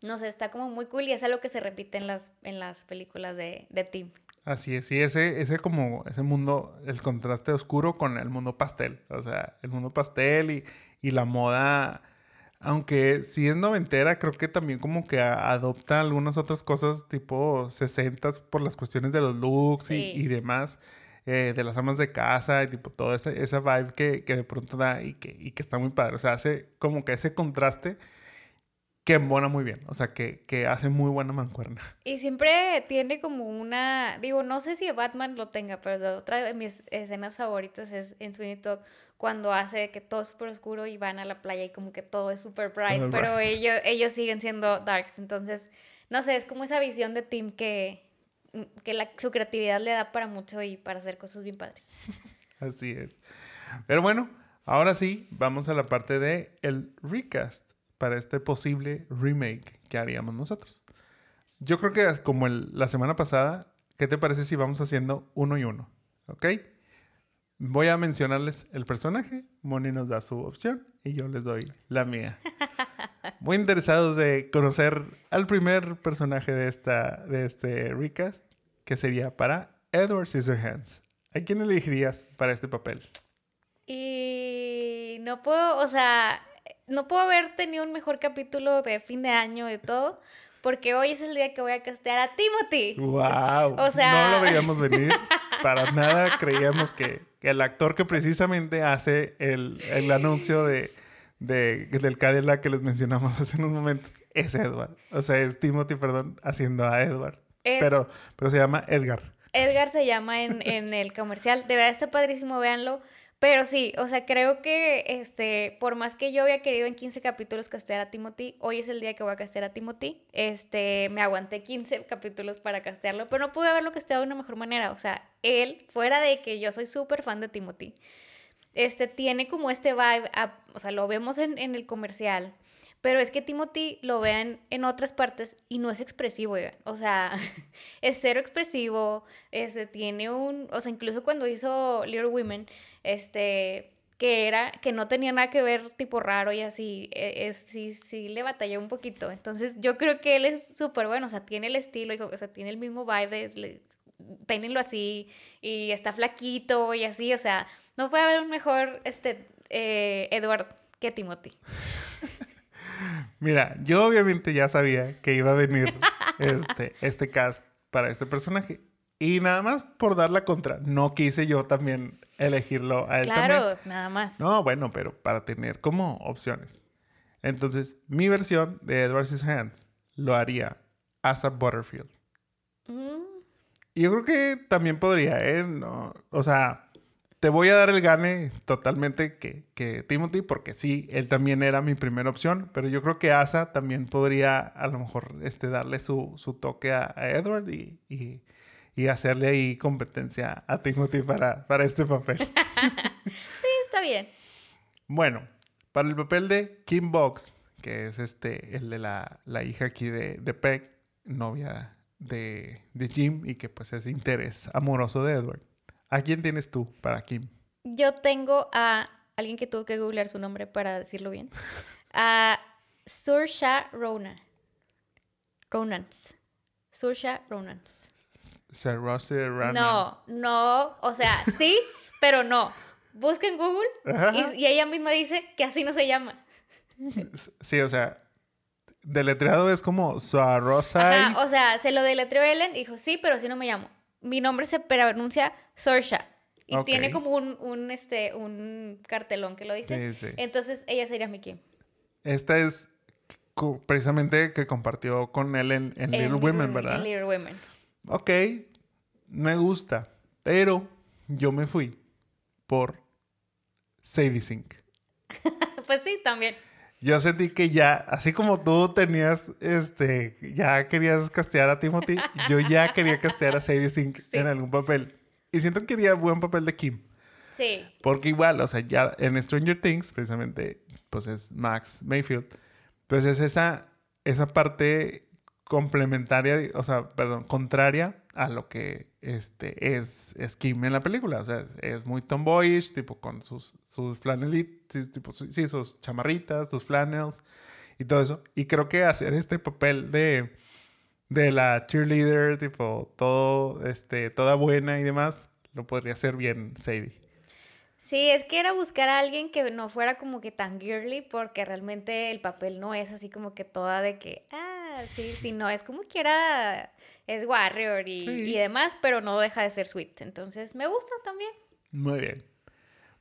no sé, está como muy cool y es algo que se repite en las, en las películas de, de Tim. Así es, sí, ese, ese como, ese mundo, el contraste oscuro con el mundo pastel, o sea, el mundo pastel y, y la moda, aunque sí es noventera, creo que también como que adopta algunas otras cosas tipo 60 por las cuestiones de los looks y, y demás. Eh, de las amas de casa y tipo todo ese, esa vibe que, que de pronto da y que, y que está muy padre. O sea, hace como que ese contraste que embona muy bien, o sea, que, que, hace muy buena mancuerna. Y siempre tiene como una, digo, no sé si Batman lo tenga, pero otra de mis escenas favoritas es en Sweeney Todd cuando hace que todo es súper oscuro y van a la playa y como que todo es súper bright, pero ellos, ellos siguen siendo darks, entonces, no sé, es como esa visión de Tim que, que la, su creatividad le da para mucho y para hacer cosas bien padres. [LAUGHS] Así es. Pero bueno, ahora sí, vamos a la parte de el recast para este posible remake que haríamos nosotros. Yo creo que como la semana pasada, ¿qué te parece si vamos haciendo uno y uno? ¿Ok? Voy a mencionarles el personaje, Moni nos da su opción y yo les doy la mía. [LAUGHS] Muy interesados de conocer al primer personaje de, esta, de este recast, que sería para Edward Scissorhands. ¿A quién elegirías para este papel? Y no puedo, o sea, no puedo haber tenido un mejor capítulo de fin de año de todo, porque hoy es el día que voy a castear a Timothy. ¡Wow! O sea... No lo [LAUGHS] veíamos venir. Para nada creíamos que, el actor que precisamente hace el, el anuncio de de, del Cadillac que les mencionamos [LAUGHS] hace unos momentos es Edward. O sea, es Timothy, perdón, haciendo a Edward. pero, pero se llama Edgar. Edgar se llama en, [LAUGHS] en el comercial. De verdad está padrísimo, véanlo. Pero sí, o sea, creo que este, por más que yo había querido en 15 capítulos castear a Timothy, hoy es el día que voy a castear a Timothy. Este, me aguanté 15 capítulos para castearlo, pero no pude haberlo casteado de una mejor manera. O sea, él, fuera de que yo soy súper fan de Timothy, este, tiene como este vibe, o sea, lo vemos en, el comercial, pero es que Timothy lo vean en otras partes y no es expresivo, O sea, [LAUGHS] es cero expresivo, este, tiene un, o sea, incluso cuando hizo Little Women, este, que era, que no tenía nada que ver, tipo raro y así, e, es, sí, sí le batalló un poquito. Entonces, yo creo que él es súper bueno, o sea, tiene el estilo, o sea, tiene el mismo vibe de, peínenlo así, y está flaquito y así, o sea, no puede haber un mejor este, eh, Edward que Timothy. [LAUGHS] Mira, yo obviamente ya sabía que iba a venir [LAUGHS] este, este cast para este personaje. Y nada más por dar la contra, no quise yo también elegirlo a él claro, nada más. No, bueno, pero para tener como opciones. Entonces, mi versión de Edward Hands lo haría Asa Butterfield. Mm. Y yo creo que también podría, ¿eh? No, o sea, te voy a dar el gane totalmente que, que, Timothy, porque sí, él también era mi primera opción, pero yo creo que Asa también podría a lo mejor este, darle su, su toque a, Edward y, y, y, hacerle ahí competencia a Timothy para, para este papel. [LAUGHS] sí, está bien. Bueno, para el papel de Kim Box, que es este, el de la, la hija aquí de, de Peg, novia de, de Jim y que pues es interés amoroso de Edward. ¿A quién tienes tú para Kim? Yo tengo a alguien que tuvo que googlear su nombre para decirlo bien. A Sursha Ronan. Ronans. Sursha Ronans. Ronan. No, no, o sea, sí, pero no. Busca en Google y, ella misma dice que así no se llama. Sí, o sea, deletreado es como Suarosai. Ajá, o sea, se lo deletreó Ellen y dijo, sí, pero así no me llamo mi nombre se pronuncia Sorsha. Y tiene como un, un, este, un cartelón que lo dice. Sí, sí. Entonces ella sería mi Kim. Esta es precisamente que compartió con él en, Little Women, ¿verdad? En Little Women. Ok, me gusta. Pero yo me fui por Sadie Sink. [LAUGHS] pues sí, también. Yo sentí que ya, así como tú tenías, este, ya querías castear a Timothy, yo ya quería castear a Sadie Sink en algún papel. Y siento que quería buen papel de Kim. Sí. Porque igual, o sea, ya en Stranger Things, precisamente, pues es Max Mayfield, pues es esa, esa parte complementaria, o sea, perdón, contraria a lo que este, es, es Kim en la película. O sea, es muy tomboyish, tipo con sus, sus flanelitas, tipo, sí, sus chamarritas, sus flannels y todo eso. Y creo que hacer este papel de, de la cheerleader, tipo, todo, este, toda buena y demás, lo podría hacer bien Sadie. Sí, es que era buscar a alguien que no fuera como que tan girly, porque realmente el papel no es así como que toda de que, ah, sí, sí, no, es como que era, es warrior y, y demás, pero no deja de ser sweet. Entonces, me gusta también. Muy bien.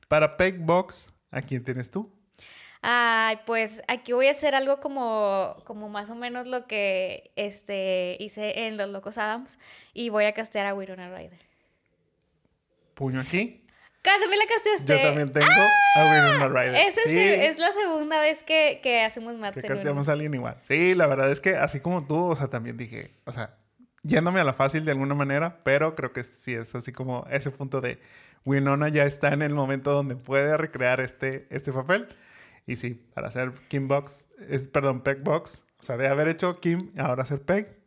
Para Peg Box, ¿a quién tienes tú? Ay, pues aquí voy a hacer algo como, como más o menos lo que este, hice en Los Locos Adams y voy a castear a Winona Ryder. ¿Puño aquí? También la casteaste. Yo también tengo a Winona Ryder. Es, es, la segunda vez que, que hacemos Matt Que casteamos a alguien igual. Sí, la verdad es que así como tú, o sea, también dije, o sea, yéndome a la fácil de alguna manera, pero creo que sí es así como ese punto de Winona ya está en el momento donde puede recrear este, este papel. Y sí, para hacer Kim Box, es, perdón, Peg Box, o sea, de haber hecho Kim, ahora hacer Peg,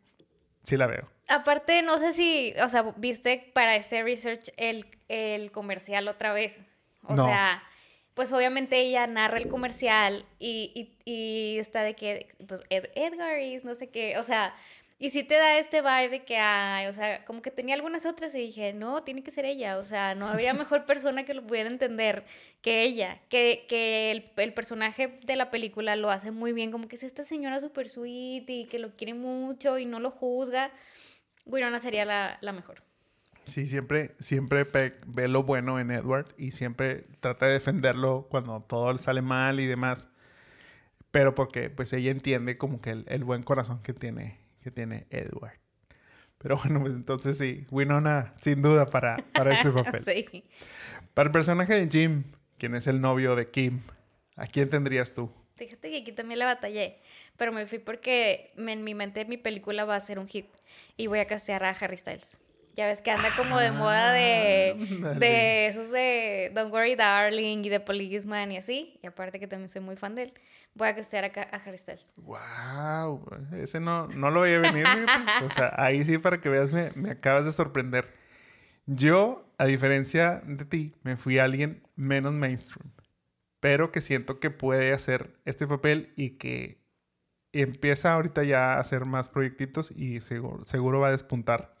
sí la veo. Aparte, no sé si, o sea, viste para ese research el, el comercial otra vez. O sea, pues obviamente ella narra el comercial y, y, y está de que, pues Edgar is no sé qué, o sea, y sí te da este vibe de que, ay, o sea, como que tenía algunas otras y dije, no, tiene que ser ella, o sea, no habría mejor [LAUGHS] persona que lo pudiera entender que ella, que, que el, el, personaje de la película lo hace muy bien, como que es esta señora súper sweet y que lo quiere mucho y no lo juzga. Winona sería la, la mejor. Sí, siempre, siempre ve lo bueno en Edward y siempre trata de defenderlo cuando todo sale mal y demás. Pero porque pues ella entiende como que el, el buen corazón que tiene que tiene Edward. Pero bueno, pues entonces sí, Winona sin duda para, para este [LAUGHS] papel. sí. Para el personaje de Jim, quien es el novio de Kim, ¿a quién tendrías tú? Fíjate que aquí también la batallé, pero me fui porque en mi mente mi película va a ser un hit y voy a castear a Harry Styles. Ya ves que anda como de moda de, ah, de esos de Don't Worry Darling y de Policeman y así. Y aparte que también soy muy fan de él voy a castear a, a Harry Styles. ¡Wow! Ese no, no lo veía venir. o sea, ahí sí, para que veas, me, me acabas de sorprender. Yo, a diferencia de ti, me fui a alguien menos mainstream, pero que siento que puede hacer este papel y que empieza ahorita ya a hacer más proyectitos y seguro, seguro va a despuntar.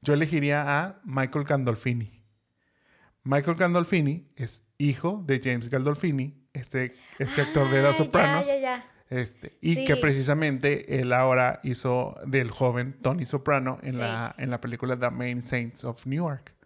Yo elegiría a Michael Gandolfini. Michael Gandolfini es hijo de James Gandolfini, este, este actor de The Sopranos. Este, y que precisamente él ahora hizo del joven Tony Soprano en, la, en la película The Main Saints of Newark.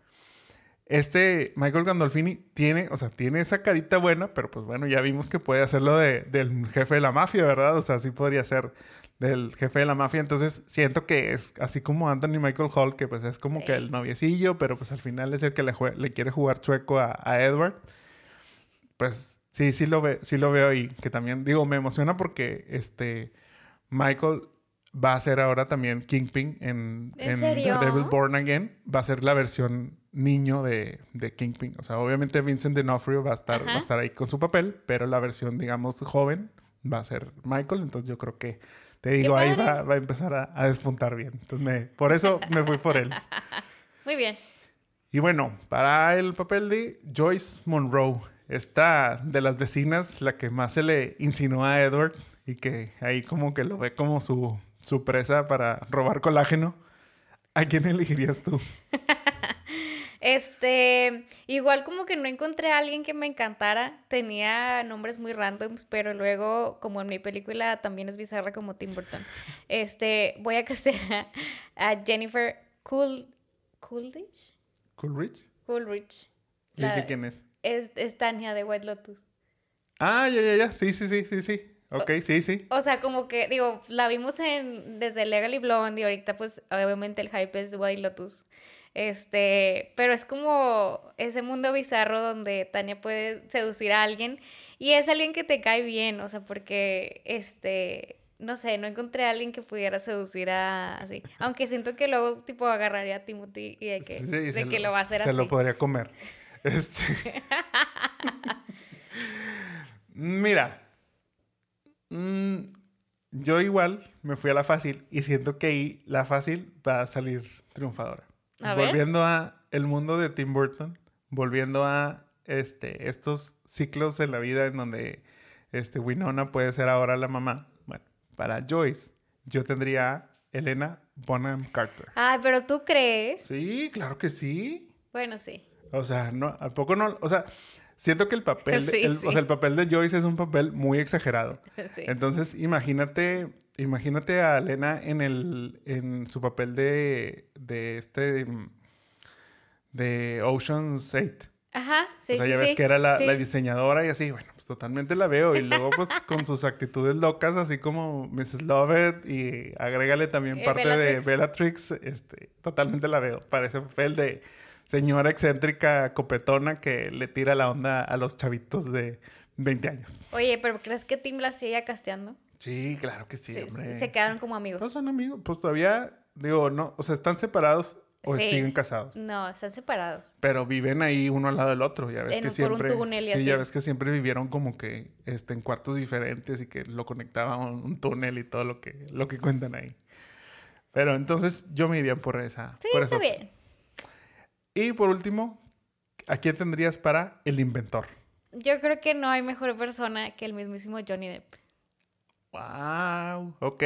Este Michael Gandolfini tiene, o sea, tiene esa carita buena, pero pues bueno, ya vimos que puede hacerlo de, del jefe de la mafia, ¿verdad? O sea, sí podría ser del jefe de la mafia. Entonces siento que es así como Anthony Michael Hall, que pues es como que el noviecillo, pero pues al final es el que le, le quiere jugar chueco a, a, Edward. Pues sí, sí lo, ve, sí lo veo y que también, digo, me emociona porque este Michael va a ser ahora también Kingpin en, ¿En, Devil Born Again. Va a ser la versión niño de, de Kingpin. O sea, obviamente Vincent D'Onofrio va a estar, va a estar ahí con su papel, pero la versión, digamos, joven va a ser Michael. Entonces yo creo que, te digo, ahí va, va, a empezar a, a despuntar bien. Entonces me, por eso me fui por él. [LAUGHS] Muy bien. Y bueno, para el papel de Joyce Monroe, esta de las vecinas, la que más se le insinuó a Edward y que ahí como que lo ve como su, su presa para robar colágeno, ¿a quién elegirías tú? [LAUGHS] Este, igual como que no encontré a alguien que me encantara, tenía nombres muy randoms, pero luego, como en mi película también es bizarra como Tim Burton, este, voy a [LAUGHS] castear a, Jennifer Cool, Coolidge. ¿Coolridge? Coolridge. ¿Y quién es? es? Es Tania de White Lotus. Ah, ya, ya, ya, sí, sí, sí, sí, sí. Ok, sí, sí. O sea, como que, digo, la vimos en desde Legally Blonde y ahorita pues obviamente el hype es White Lotus. Este, pero es como ese mundo bizarro donde Tania puede seducir a alguien y es alguien que te cae bien, o sea, porque este, no sé, no encontré a alguien que pudiera seducir a así. Aunque siento que luego tipo agarraría a Timothy y de que, de que lo, va a hacer así. Se lo podría comer. [LAUGHS] Este. Mira, Mm, yo igual me fui a la fácil y siento que ahí la fácil va a salir triunfadora. Volviendo a el mundo de Tim Burton, volviendo a este, estos ciclos de la vida en donde este, Winona puede ser ahora la mamá. Bueno, para Joyce, yo tendría a Elena Bonham Carter. Ay, pero tú crees. Sí, claro que sí. Bueno, sí. O sea, no, ¿a poco no? O sea, Siento que el papel, [LAUGHS] O sea, el papel de Joyce es un papel muy exagerado. [LAUGHS] Entonces, imagínate, imagínate a Elena en el, en su papel de, de este, de Ocean's 8. Ajá, sí, O sea, ya ves que era la, la, diseñadora y así, bueno, pues totalmente la veo. Y luego, pues, con sus actitudes locas, así como Mrs. Lovett y agrégale también eh, parte de Bellatrix, este, totalmente la veo. Parece papel de señora excéntrica copetona que le tira la onda a los chavitos de 20 años. Oye, pero ¿crees que Tim la sigue casteando? Sí, claro que sí, hombre. Se quedaron como amigos. No son amigos, pues todavía, digo, no, o sea, están separados o siguen casados. No, están separados. Pero viven ahí uno al lado del otro, ya ves que siempre. Por un túnel y sí, ya ves que siempre vivieron como que este, en cuartos diferentes y que lo conectaban un túnel y todo lo que, lo que cuentan ahí. Pero entonces yo me iría por esa. Sí, por está bien. Y por último, ¿a quién tendrías para el inventor? Yo creo que no hay mejor persona que el mismísimo Johnny Depp. Wow, ok,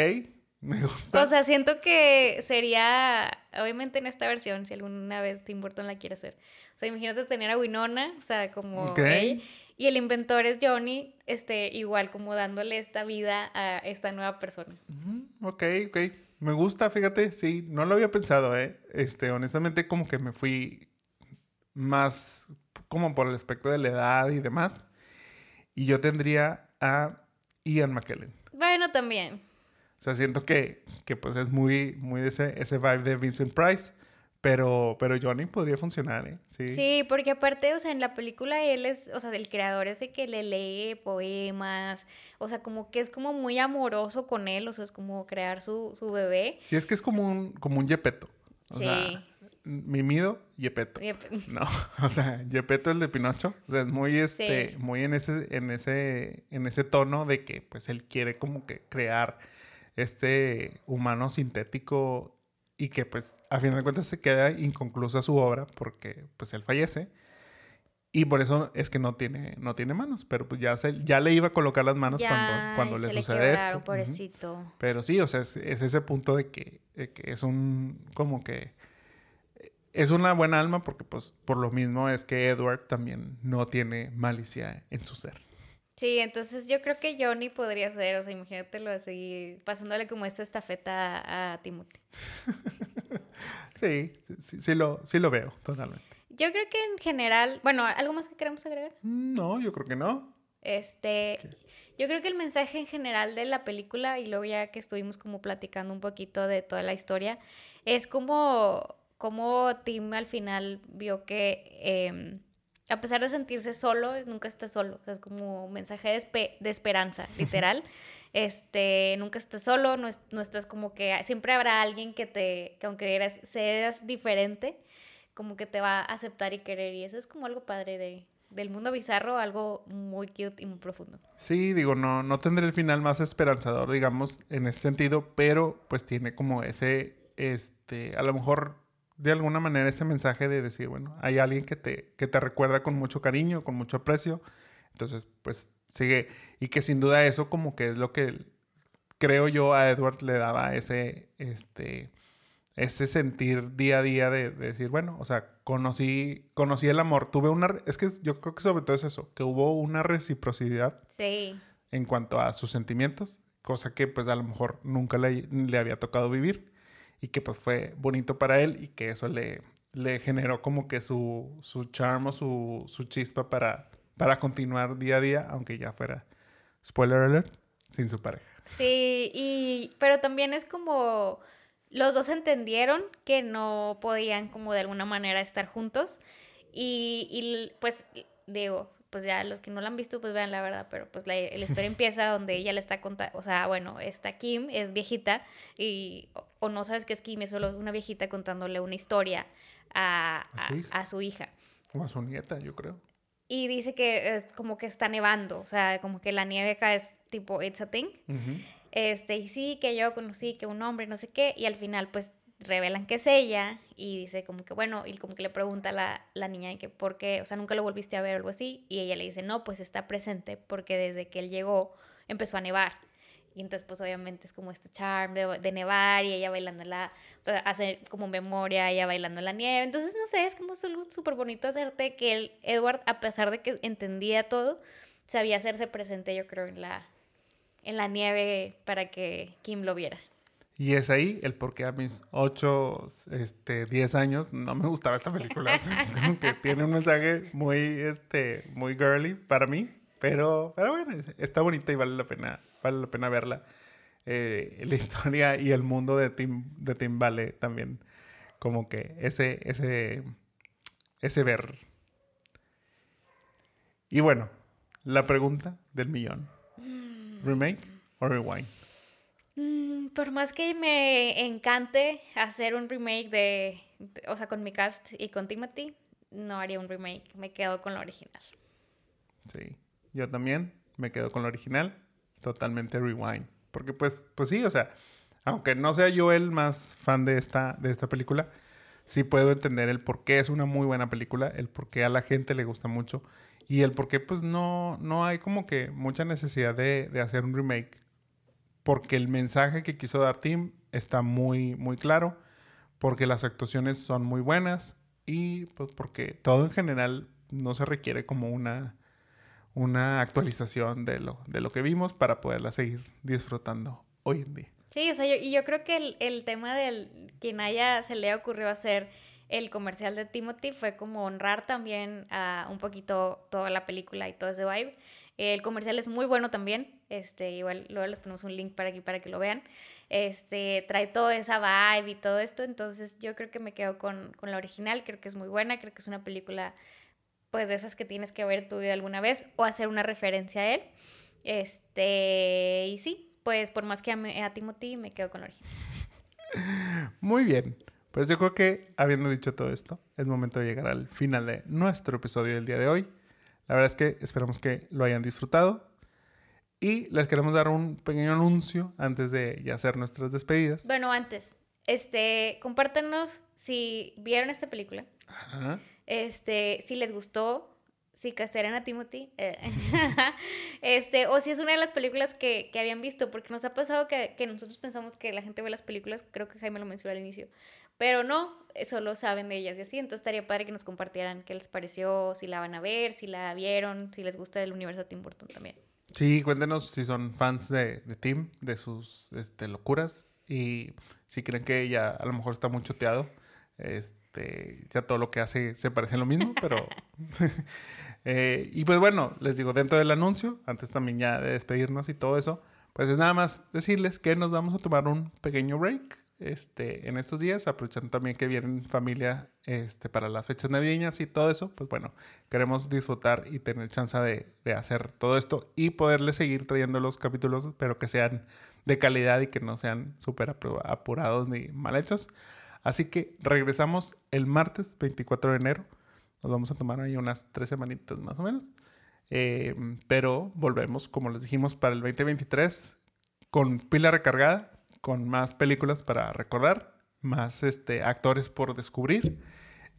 me gusta. O sea, siento que sería, obviamente en esta versión, si alguna vez Tim Burton la quiere hacer. O sea, imagínate tener a Winona, o sea, como él, y el inventor es Johnny, este, igual como dándole esta vida a esta nueva persona. Ok, ok. Me gusta, fíjate, sí, no lo había pensado, ¿eh? Este, honestamente, como que me fui más como por el aspecto de la edad y demás. Y yo tendría a Ian McKellen. Bueno, también. O sea, siento que, que pues es muy, muy ese, ese vibe de Vincent Price. Pero, pero Johnny podría funcionar, ¿eh? Sí. sí, porque aparte, o sea, en la película él es, o sea, el creador ese que le lee poemas, o sea, como que es como muy amoroso con él, o sea, es como crear su, su bebé. Sí, es que es como un, como un Yepeto. O sí. Sea, mimido, Yepeto. [LAUGHS] No, [LAUGHS] o sea, Yepeto el de Pinocho, o sea, es muy, este, muy en ese, en ese, en ese tono de que, pues, él quiere como que crear este humano sintético y que pues a final de cuentas se queda inconclusa su obra porque pues él fallece. Y por eso es que no tiene no tiene manos pero pues ya se, ya le iba a colocar las manos cuando cuando le sucede esto. pero sí o sea es, ese punto de que, que, es un como que es una buena alma porque pues por lo mismo es que Edward también no tiene malicia en su ser Sí, entonces yo creo que Johnny podría ser, o sea, imagínatelo así, pasándole como esta estafeta a, Timothy. [LAUGHS] sí, sí, sí, lo, sí lo veo, totalmente. Yo creo que en general, bueno, ¿algo más que queramos agregar? No, yo creo que no. Este, yo creo que el mensaje en general de la película, y luego ya que estuvimos como platicando un poquito de toda la historia, es como, como Tim al final vio que em, a pesar de sentirse solo, nunca está solo. O sea, es como un mensaje de, de esperanza, [LAUGHS] literal. este, nunca estás solo, no, no, estás como que siempre habrá alguien que te, que aunque eras, seas diferente, como que te va a aceptar y querer. Y eso es como algo padre de, del mundo bizarro, algo muy cute y muy profundo. Sí, digo, no, no tendré el final más esperanzador, digamos, en ese sentido, pero pues tiene como ese, este, a lo mejor de alguna manera ese mensaje de decir, bueno, hay alguien que te, que te recuerda con mucho cariño, con mucho aprecio, entonces pues sigue, y que sin duda eso como que es lo que creo yo a Edward le daba ese, este, ese sentir día a día de, decir, bueno, o sea, conocí, conocí el amor, tuve una, es que yo creo que sobre todo es eso, que hubo una reciprocidad sí. en cuanto a sus sentimientos, cosa que pues a lo mejor nunca le, le había tocado vivir y que pues fue bonito para él y que eso le, le generó como que su, su charm o su, su chispa para, para continuar día a día, aunque ya fuera, spoiler alert, sin su pareja. Sí, y, pero también es como los dos entendieron que no podían como de alguna manera estar juntos y, y pues digo, pues ya los que no la han visto, pues vean la verdad, pero pues la, historia empieza donde ella le está contando, o sea, bueno, esta Kim es viejita y, o, no sabes que es Kim, es solo una viejita contándole una historia a, a, su, hija? O a su nieta, yo creo. Y dice que es como que está nevando, o sea, como que la nieve acá es tipo, it's a thing. Este, y sí, que yo conocí que un hombre, no sé qué, y al final pues revelan que es ella y dice como que bueno, y como que le pregunta a la, la niña que por qué, o sea, nunca lo volviste a ver o algo así, y ella le dice, no, pues está presente porque desde que él llegó empezó a nevar. Y entonces, pues obviamente es como este charm de, nevar y ella bailando la, o sea, hace como memoria, ella bailando la nieve. Entonces, no sé, es como súper bonito hacerte que el Edward, a pesar de que entendía todo, sabía hacerse presente, yo creo, en la, en la nieve para que Kim lo viera. Y es ahí el por qué a mis 8, este, 10 años no me gustaba esta película. [LAUGHS] que tiene un mensaje muy, este, muy girly para mí. Pero, pero bueno, está bonita y vale la pena, vale la pena verla. Eh, la [LAUGHS] historia y el mundo de Tim, de Tim vale también como que ese, ese, ese ver. Y bueno, la pregunta del millón. ¿Remake o rewind? Por más que me encante hacer un remake de, o sea, con mi cast y con Timothy, no haría un remake, me quedo con lo original. Sí, yo también me quedo con lo original, totalmente rewind. Porque pues, pues sí, o sea, aunque no sea yo el más fan de esta, de esta película, sí puedo entender el por qué es una muy buena película, el por qué a la gente le gusta mucho y el por qué pues no, no hay como que mucha necesidad de, hacer un remake. Porque el mensaje que quiso dar Tim está muy, muy claro. Porque las actuaciones son muy buenas. Y pues porque todo en general no se requiere como una, una actualización de lo, de lo que vimos para poderla seguir disfrutando hoy en día. Sí, o sea, y yo creo que el, el tema del quien haya se le ocurrió hacer el comercial de Timothy fue como honrar también a un poquito toda la película y todo ese vibe. El comercial es muy bueno también. Este, igual luego les ponemos un link para aquí para que lo vean. Este, trae toda esa vibe y todo esto. Entonces yo creo que me quedo con, con la original. Creo que es muy buena. Creo que es una película, pues, de esas que tienes que ver tu vida alguna vez o hacer una referencia a él. Este, y sí, pues por más que a Timothy, me quedo con la original. [LAUGHS] Muy bien. Pues yo creo que, habiendo dicho todo esto, es momento de llegar al final de nuestro episodio del día de hoy. La verdad es que esperamos que lo hayan disfrutado. Y les queremos dar un pequeño anuncio antes de ya hacer nuestras despedidas. Bueno, antes, este, compártanos si vieron esta película. Este, si les gustó, si castearan a Timothy, eh, [LAUGHS] este, o si es una de las películas que, que habían visto, porque nos ha pasado que, que, nosotros pensamos que la gente ve las películas, creo que Jaime lo mencionó al inicio, pero no, solo saben de ellas y así. Entonces estaría padre que nos compartieran qué les pareció, si la van a ver, si la vieron, si les gusta el universo de Tim Burton también. Sí, cuéntenos si son fans de, de Tim, de sus este, locuras y si creen que ella a lo mejor está muy choteado Este, ya todo lo que hace se parece a lo mismo, [LAUGHS] pero... [LAUGHS] Eh, y pues bueno, les digo, dentro del anuncio, antes también ya de despedirnos y todo eso, pues es nada más decirles que nos vamos a tomar un pequeño break este, en estos días, aprovechando también que vienen familia este, para las fechas navideñas y todo eso, pues bueno, queremos disfrutar y tener chance de, hacer todo esto y poderles seguir trayendo los capítulos, pero que sean de calidad y que no sean súper apurados ni mal hechos. Así que regresamos el martes 24 de enero. Nos vamos a tomar ahí unas tres semanitas más o menos. Eh, pero volvemos, como les dijimos, para el 2023 con pila recargada con más películas para recordar, más este, actores por descubrir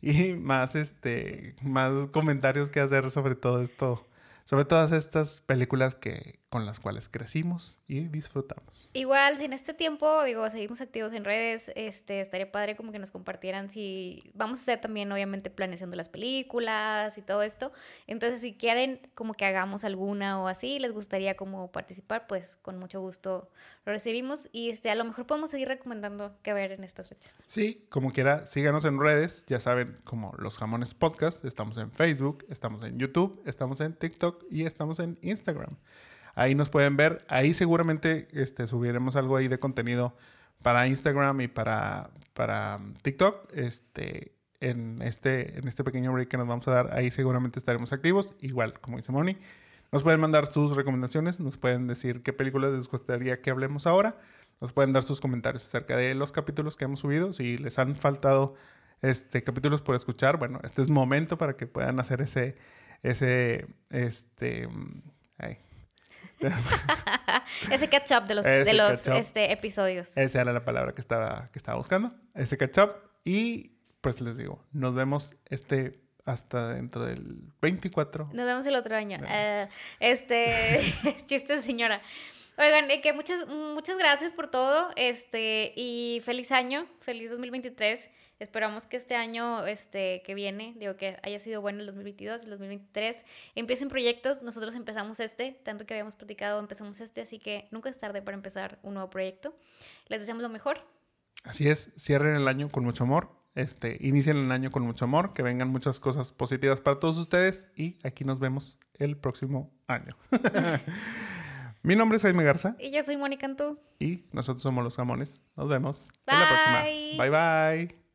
y más, este, más comentarios que hacer sobre todo esto sobre todas estas películas que, con las cuales crecimos y disfrutamos. Igual, si en este tiempo, digo, seguimos activos en redes, este, estaría padre como que nos compartieran si vamos a hacer también, obviamente, planeación de las películas y todo esto. Entonces, si quieren como que hagamos alguna o así, les gustaría como participar, pues con mucho gusto lo recibimos y este, a lo mejor podemos seguir recomendando qué ver en estas fechas. Sí, como quiera, síganos en redes, ya saben, como Los Jamones Podcast, estamos en Facebook, estamos en YouTube, estamos en TikTok y estamos en Instagram. Ahí nos pueden ver. Ahí seguramente este, subiremos algo ahí de contenido para Instagram y para, para TikTok. Este, en, este, en este pequeño break que nos vamos a dar, ahí seguramente estaremos activos. Igual, como dice Moni. Nos pueden mandar sus recomendaciones, nos pueden decir qué películas les gustaría que hablemos ahora. Nos pueden dar sus comentarios acerca de los capítulos que hemos subido. Si les han faltado este, capítulos por escuchar, bueno, este es momento para que puedan hacer ese, ese, este, [LAUGHS] ese catch up de los, de los este, episodios. Esa era la palabra que estaba, que estaba buscando. Ese catch up. Y pues les digo, nos vemos este hasta dentro del 24. Nos vemos el otro año. Uh, este, [LAUGHS] chiste señora. Oigan, eh, que muchas, muchas gracias por todo. Este, y feliz año, feliz 2023. Esperamos que este año este, que viene, digo que haya sido bueno el 2022, el 2023, empiecen proyectos. Nosotros empezamos este, tanto que habíamos platicado, empezamos este, así que nunca es tarde para empezar un nuevo proyecto. Les deseamos lo mejor. Así es, cierren el año con mucho amor. Este, inicien el año con mucho amor, que vengan muchas cosas positivas para todos ustedes y aquí nos vemos el próximo año. [LAUGHS] Mi nombre es Jaime Garza. Y yo soy Mónica Antú. Y nosotros somos los jamones. Nos vemos en la próxima. Bye bye.